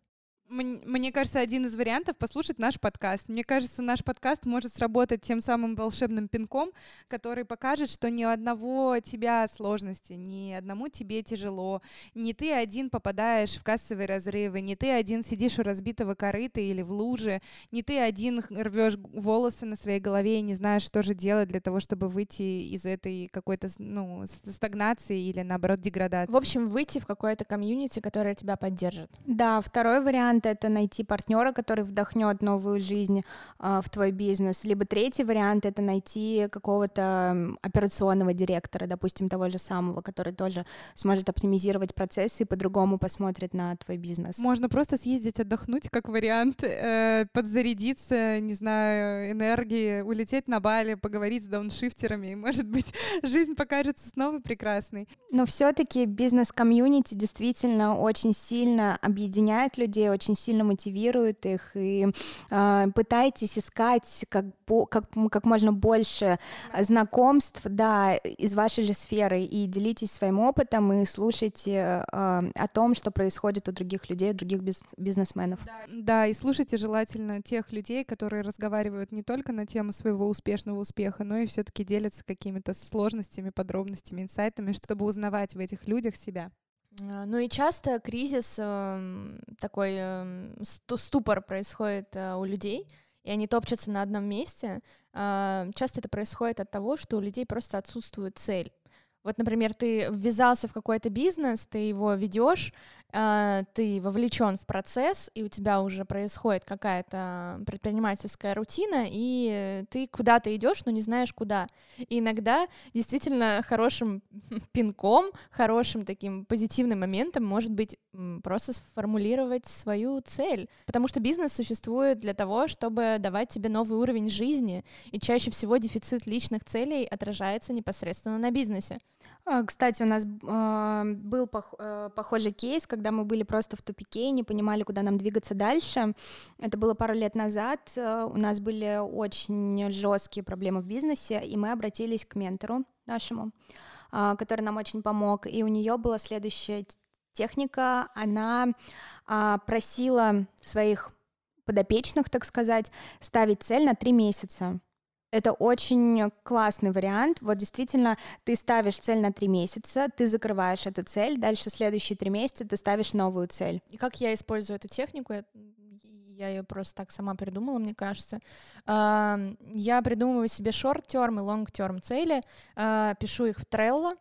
A: Мне кажется, один из вариантов послушать наш подкаст. Мне кажется, наш подкаст может сработать тем самым волшебным пинком, который покажет, что ни у одного тебя сложности, ни одному тебе тяжело, не ты один попадаешь в кассовые разрывы, не ты один сидишь у разбитого корыта или в луже, не ты один рвешь волосы на своей голове и не знаешь, что же делать для того, чтобы выйти из этой какой-то ну, стагнации или, наоборот, деградации.
B: В общем, выйти в какое-то комьюнити, которое тебя поддержит.
C: Да, второй вариант вариант — это найти партнера, который вдохнет новую жизнь э, в твой бизнес. Либо третий вариант — это найти какого-то операционного директора, допустим, того же самого, который тоже сможет оптимизировать процессы и по-другому посмотрит на твой бизнес.
A: Можно просто съездить отдохнуть, как вариант, э, подзарядиться, не знаю, энергии, улететь на Бали, поговорить с дауншифтерами, и, может быть, *laughs* жизнь покажется снова прекрасной.
C: Но все-таки бизнес-комьюнити действительно очень сильно объединяет людей, очень очень сильно мотивирует их, и э, пытайтесь искать как, как, как можно больше знакомств, да, из вашей же сферы, и делитесь своим опытом, и слушайте э, о том, что происходит у других людей, у других биз бизнесменов.
A: Да, и слушайте желательно тех людей, которые разговаривают не только на тему своего успешного успеха, но и все-таки делятся какими-то сложностями, подробностями, инсайтами, чтобы узнавать в этих людях себя.
B: А, ну и часто кризис, эм, такой эм, ступор происходит э, у людей, и они топчутся на одном месте. А, часто это происходит от того, что у людей просто отсутствует цель. Вот, например, ты ввязался в какой-то бизнес, ты его ведешь, ты вовлечен в процесс, и у тебя уже происходит какая-то предпринимательская рутина, и ты куда-то идешь, но не знаешь куда. И иногда действительно хорошим *laughs* пинком, хорошим таким позитивным моментом может быть просто сформулировать свою цель. Потому что бизнес существует для того, чтобы давать тебе новый уровень жизни, и чаще всего дефицит личных целей отражается непосредственно на бизнесе.
C: А, кстати, у нас э, был э, похожий кейс, когда мы были просто в тупике и не понимали, куда нам двигаться дальше. Это было пару лет назад. Э, у нас были очень жесткие проблемы в бизнесе, и мы обратились к ментору нашему, э, который нам очень помог. И у нее была следующая техника. Она э, просила своих подопечных, так сказать, ставить цель на три месяца. Это очень классный вариант. Вот действительно, ты ставишь цель на три месяца, ты закрываешь эту цель, дальше следующие три месяца ты ставишь новую цель.
B: И как я использую эту технику? Я, ее просто так сама придумала, мне кажется. Я придумываю себе шорт-терм и лонг-терм цели, а, пишу их в Trello,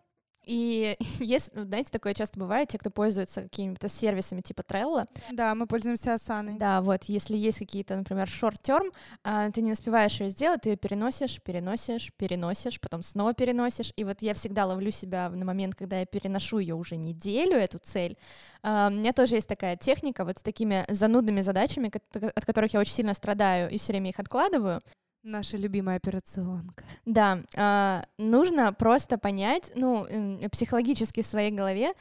B: и *laughs* если, ну, знаете, такое часто бывает, те, кто пользуется какими-то сервисами типа Trello.
A: Да, мы пользуемся Asana.
B: Да, вот, если есть какие-то, например, short-term, а, ты не успеваешь ее сделать, ты ее переносишь, переносишь, переносишь, потом снова переносишь. И вот я всегда ловлю себя на момент, когда я переношу ее уже неделю, эту цель. А, у меня тоже есть такая техника вот с такими занудными задачами, от которых я очень сильно страдаю и все время их откладываю.
A: Наша любимая операционка.
B: Да, э, нужно просто понять, ну, психологически в своей голове,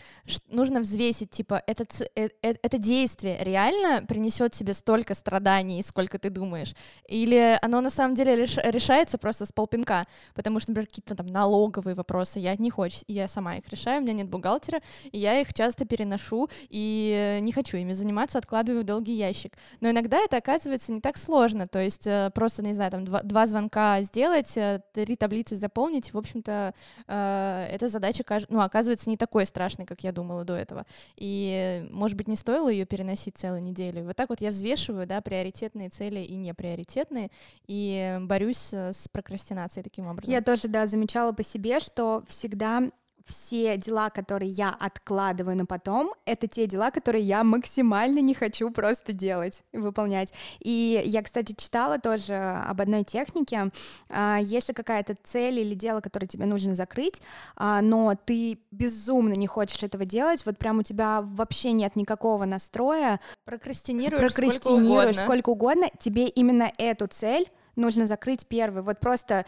B: нужно взвесить, типа, это, э, э, это действие реально принесет тебе столько страданий, сколько ты думаешь, или оно на самом деле реш, решается просто с полпинка, потому что, например, какие-то там налоговые вопросы, я них очень, я сама их решаю, у меня нет бухгалтера, и я их часто переношу, и не хочу ими заниматься, откладываю в долгий ящик. Но иногда это оказывается не так сложно, то есть э, просто, не знаю, там, два, два звонка сделать, э, три таблицы заполнить, в общем-то, э, эта задача, ну, оказывается, не такой страшной, как я думала до этого. И, может быть, не стоило ее переносить целую неделю. Вот так вот я взвешиваю, да, приоритетные цели и неприоритетные, и борюсь с прокрастинацией таким образом.
C: Я тоже, да, замечала по себе, что всегда все дела, которые я откладываю на потом, это те дела, которые я максимально не хочу просто делать, выполнять. И я, кстати, читала тоже об одной технике. А, если какая-то цель или дело, которое тебе нужно закрыть, а, но ты безумно не хочешь этого делать, вот прям у тебя вообще нет никакого настроя,
B: прокрастинируешь, прокрастинируешь
C: сколько угодно. сколько угодно, тебе именно эту цель нужно закрыть первой. Вот просто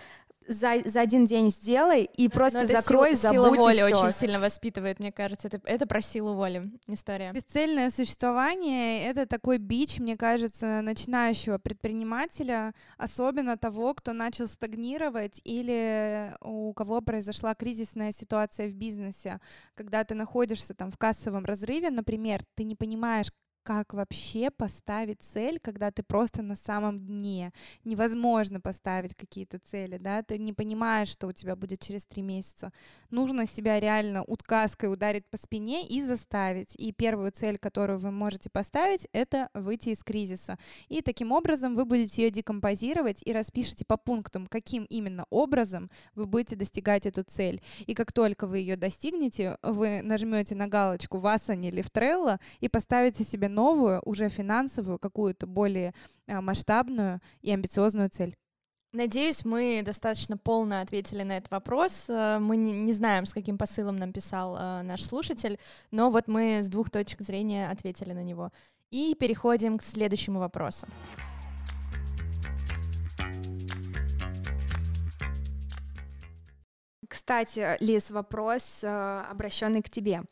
C: за, за один день сделай и просто Но закрой,
B: сила,
C: забудь
B: сила воли
C: и
B: очень сильно воспитывает, мне кажется. Это, это про силу воли история.
A: Бесцельное существование — это такой бич, мне кажется, начинающего предпринимателя, особенно того, кто начал стагнировать или у кого произошла кризисная ситуация в бизнесе. Когда ты находишься там в кассовом разрыве, например, ты не понимаешь, как вообще поставить цель, когда ты просто на самом дне. Невозможно поставить какие-то цели, да, ты не понимаешь, что у тебя будет через три месяца. Нужно себя реально уткаской ударить по спине и заставить. И первую цель, которую вы можете поставить, это выйти из кризиса. И таким образом вы будете ее декомпозировать и распишите по пунктам, каким именно образом вы будете достигать эту цель. И как только вы ее достигнете, вы нажмете на галочку в Asana или в Trello и поставите себе новую, уже финансовую, какую-то более а, масштабную и амбициозную цель.
B: Надеюсь, мы достаточно полно ответили на этот вопрос. Э, мы не, знаем, с каким посылом нам писал э, наш слушатель, но вот мы с двух точек зрения ответили на него. И переходим к следующему вопросу.
C: Кстати, Лиз, вопрос, э, обращенный к тебе.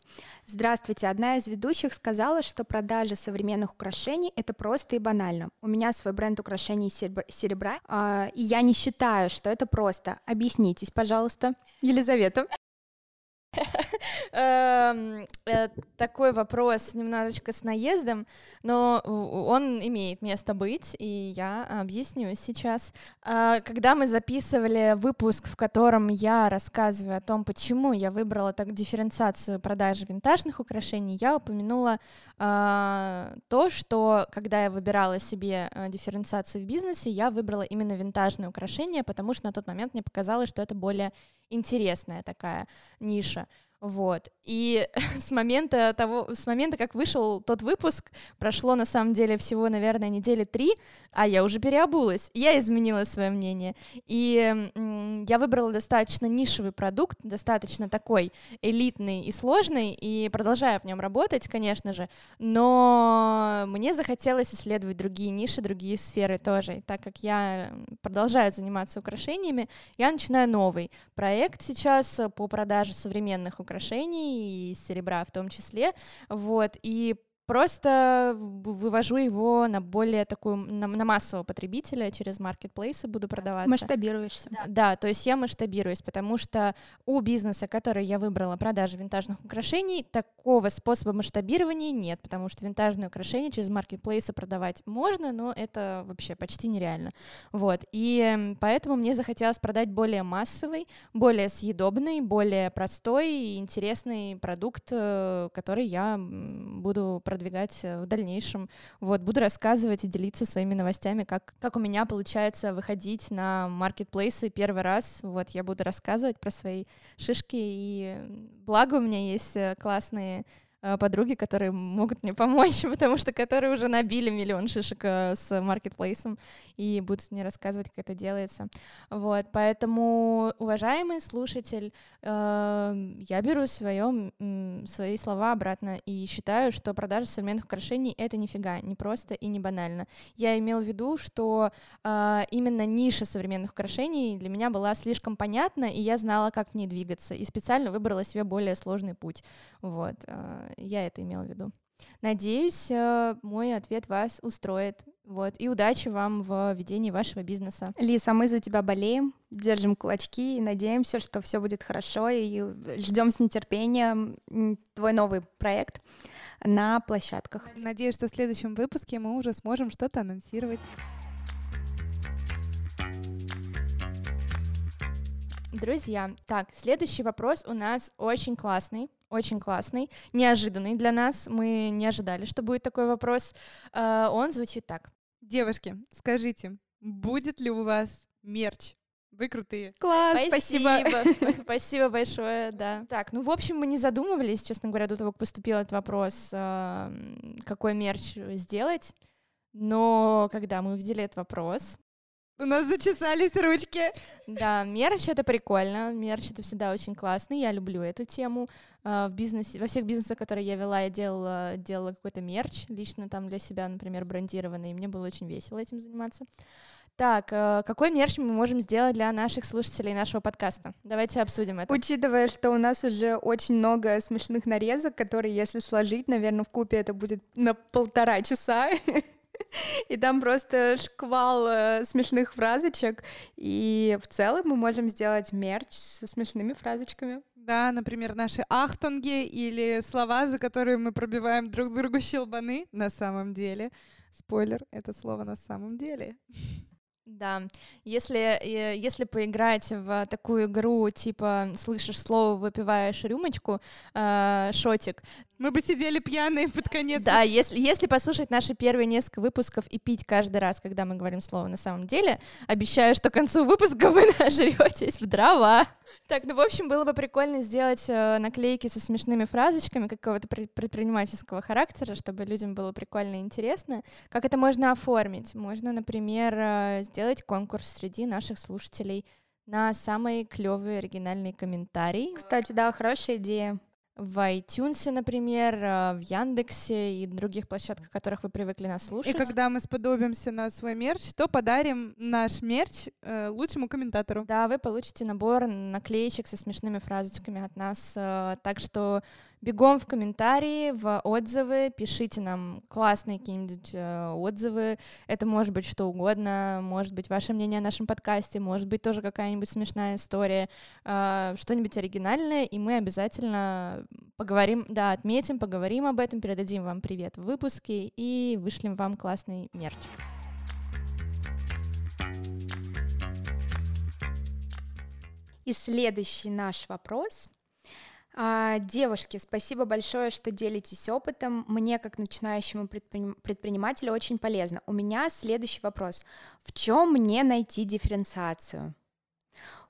C: Здравствуйте. Одна из ведущих сказала, что продажа современных украшений — это просто и банально. У меня свой бренд украшений серебра, а, и я не считаю, что это просто. Объяснитесь, пожалуйста, Елизавета.
B: Эм, э, такой вопрос немножечко с наездом, но он имеет место быть, и я объясню сейчас. Э, когда мы записывали выпуск, в котором я рассказываю о том, почему я выбрала так дифференциацию продажи винтажных украшений, я упомянула э, то, что когда я выбирала себе дифференциацию в бизнесе, я выбрала именно винтажные украшения, потому что на тот момент мне показалось, что это более интересная такая ниша. Вот. И *laughs* с момента того, с момента, как вышел тот выпуск, прошло на самом деле всего, наверное, недели три, а я уже переобулась. Я изменила свое мнение. И я выбрала достаточно нишевый продукт, достаточно такой элитный и сложный, и продолжаю в нем работать, конечно же, но мне захотелось исследовать другие ниши, другие сферы тоже. И так как я продолжаю заниматься украшениями, я начинаю новый проект сейчас по продаже современных украшений украшений, и серебра в том числе, вот, и Просто вывожу его на более такую, на, на массового потребителя через маркетплейсы буду продаваться.
C: Масштабируешься.
B: Да, да, то есть я масштабируюсь, потому что у бизнеса, который я выбрала, продажи винтажных украшений, такого способа масштабирования нет, потому что винтажные украшения через маркетплейсы продавать можно, но это вообще почти нереально. Вот, и поэтому мне захотелось продать более массовый, более съедобный, более простой и интересный продукт, э, который я буду продавать продвигать э, в дальнейшем. Вот, буду рассказывать и делиться своими новостями, как, как у меня получается выходить на маркетплейсы первый раз. Вот, я буду рассказывать про свои шишки, и благо у меня есть э, классные подруги, которые могут мне помочь, *laughs* потому что которые уже набили миллион шишек э, с маркетплейсом и будут мне рассказывать, как это делается. Вот, поэтому, уважаемый слушатель, э, я беру свое, свои слова обратно и считаю, что продажа современных украшений — это нифига, не просто и не банально. Я имел в виду, что именно ниша современных украшений для меня была слишком понятна, и я знала, как в ней двигаться, и специально выбрала себе более сложный путь. Вот я это имела в виду. Надеюсь, э, мой ответ вас устроит. Вот. И удачи вам в ведении вашего бизнеса.
C: Лиса, мы за тебя болеем, держим кулачки и надеемся, что все будет хорошо. И ждем с нетерпением твой новый проект на площадках.
A: Надеюсь, что в следующем выпуске мы уже сможем что-то анонсировать.
B: Друзья, так, следующий вопрос у нас очень классный очень классный, неожиданный для нас. Мы не ожидали, что будет такой вопрос. Uh, он звучит так.
A: Девушки, скажите, будет ли у вас мерч? Вы крутые.
B: Класс, спасибо. Спасибо, *laughs* спасибо большое, да. Так, ну, в общем, мы не задумывались, честно говоря, до того, как поступил этот вопрос, какой мерч сделать. Но когда мы увидели этот вопрос,
A: у нас зачесались ручки.
B: Да, мерч это прикольно. Мерч это всегда очень классно. Я люблю эту тему. А, в бизнесе, во всех бизнесах, которые я вела, я делала, делала какой-то мерч, лично там для себя, например, брендированный, и мне было очень весело этим заниматься. Так, э, какой мерч мы можем сделать для наших слушателей нашего подкаста? Давайте обсудим это.
C: Учитывая, что у нас уже очень много смешных нарезок, которые, если сложить, наверное, в купе это будет на полтора часа. *laughs* *laughs* И там просто шквал э, смешных фразочек. И в целом мы можем сделать мерч со смешными фразочками.
A: Да, например, наши ахтунги или слова, за которые мы пробиваем друг другу щелбаны на самом деле. Спойлер, это слово на самом деле. *laughs*
B: Да, если, э, если поиграть в такую игру, типа слышишь слово, выпиваешь рюмочку, э, шотик.
A: Мы бы сидели пьяные под конец.
B: Да, если, если послушать наши первые несколько выпусков и пить каждый раз, когда мы говорим слово на самом деле, обещаю, что к концу выпуска *laughs* вы нажретесь в дрова. Так, ну, в общем, было бы прикольно сделать э, наклейки со смешными фразочками какого-то предпринимательского характера, чтобы людям было прикольно и интересно. Как это можно оформить? Можно, например, э, сделать конкурс среди наших слушателей на самый клевый оригинальный комментарий.
C: Кстати, да, хорошая идея
B: в iTunes, например, э, в Яндексе и других площадках, которых вы привыкли нас слушать.
A: И когда мы сподобимся на свой мерч, то подарим наш мерч э, лучшему комментатору.
B: Да, вы получите набор наклеечек со смешными фразочками от нас. Э, так что Бегом в комментарии, в отзывы, пишите нам классные какие-нибудь э, отзывы. Это может быть что угодно, может быть ваше мнение о нашем подкасте, может быть тоже какая-нибудь смешная история, э, что-нибудь оригинальное, и мы обязательно поговорим, да, отметим, поговорим об этом, передадим вам привет в выпуске и вышлем вам классный мерч.
C: И следующий наш вопрос девушки, спасибо большое, что делитесь опытом. Мне, как начинающему предприним- предпринимателю, очень полезно. У меня следующий вопрос. В чем мне найти дифференциацию?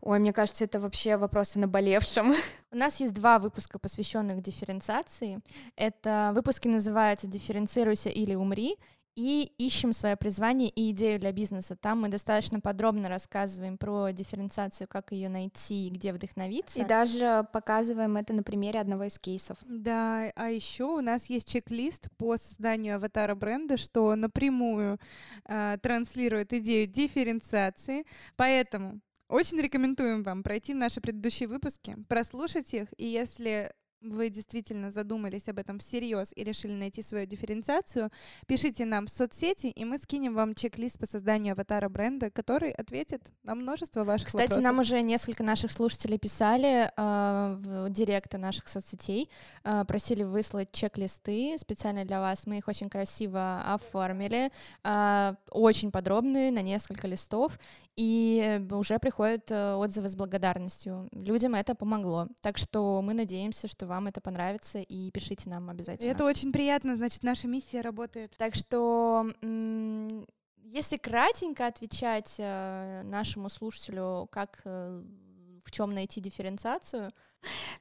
C: Ой, мне кажется, это вообще вопрос о наболевшем. *laughs*
B: У нас есть два выпуска, посвященных дифференциации. Это выпуски называются «Дифференцируйся или умри», и ищем свое призвание и идею для бизнеса. Там мы достаточно подробно рассказываем про дифференциацию, как ее найти, где вдохновиться.
C: И даже показываем это на примере одного из кейсов.
A: Да, а еще у нас есть чек-лист по созданию аватара бренда, что напрямую э, транслирует идею дифференциации. Поэтому очень рекомендуем вам пройти наши предыдущие выпуски, прослушать их, и если вы действительно задумались об этом всерьез и решили найти свою дифференциацию, пишите нам в соцсети, и мы скинем вам чек-лист по созданию аватара бренда, который ответит на множество ваших
B: Кстати,
A: вопросов.
B: нам уже несколько наших слушателей писали э, в директы наших соцсетей, э, просили выслать чек-листы специально для вас. Мы их очень красиво оформили, э, очень подробные, на несколько листов, и уже приходят э, отзывы с благодарностью. Людям это помогло. Так что мы надеемся, что вам это понравится, и пишите нам обязательно.
A: Это очень приятно, значит, наша миссия работает.
B: Так что если кратенько отвечать э, нашему слушателю, как э, в чем найти дифференциацию,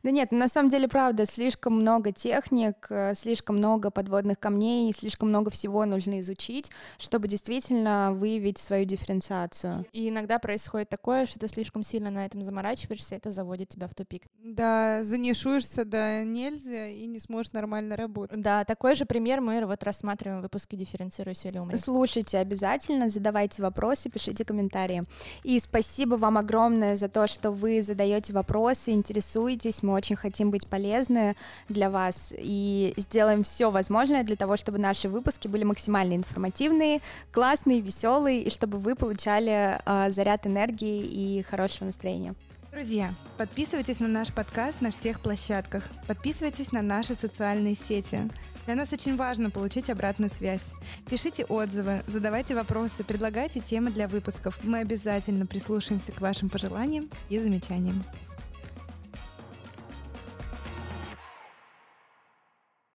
C: да нет, на самом деле, правда, слишком много техник, э, слишком много подводных камней, слишком много всего нужно изучить, чтобы действительно выявить свою дифференциацию.
B: И иногда происходит такое, что ты слишком сильно на этом заморачиваешься, это заводит тебя в тупик.
A: Да, занишуешься, да, нельзя, и не сможешь нормально работать.
B: Да, такой же пример мы вот рассматриваем в выпуске «Дифференцируйся или умри».
C: Слушайте обязательно, задавайте вопросы, пишите комментарии. И спасибо вам огромное за то, что вы задаете вопросы, интересуетесь интересуетесь, мы очень хотим быть полезны для вас и сделаем все возможное для того, чтобы наши выпуски были максимально информативные, классные, веселые, и чтобы вы получали э, заряд энергии и хорошего настроения.
A: Друзья, подписывайтесь на наш подкаст на всех площадках, подписывайтесь на наши социальные сети. Для нас очень важно получить обратную связь. Пишите отзывы, задавайте вопросы, предлагайте темы для выпусков. Мы обязательно прислушаемся к вашим пожеланиям и замечаниям.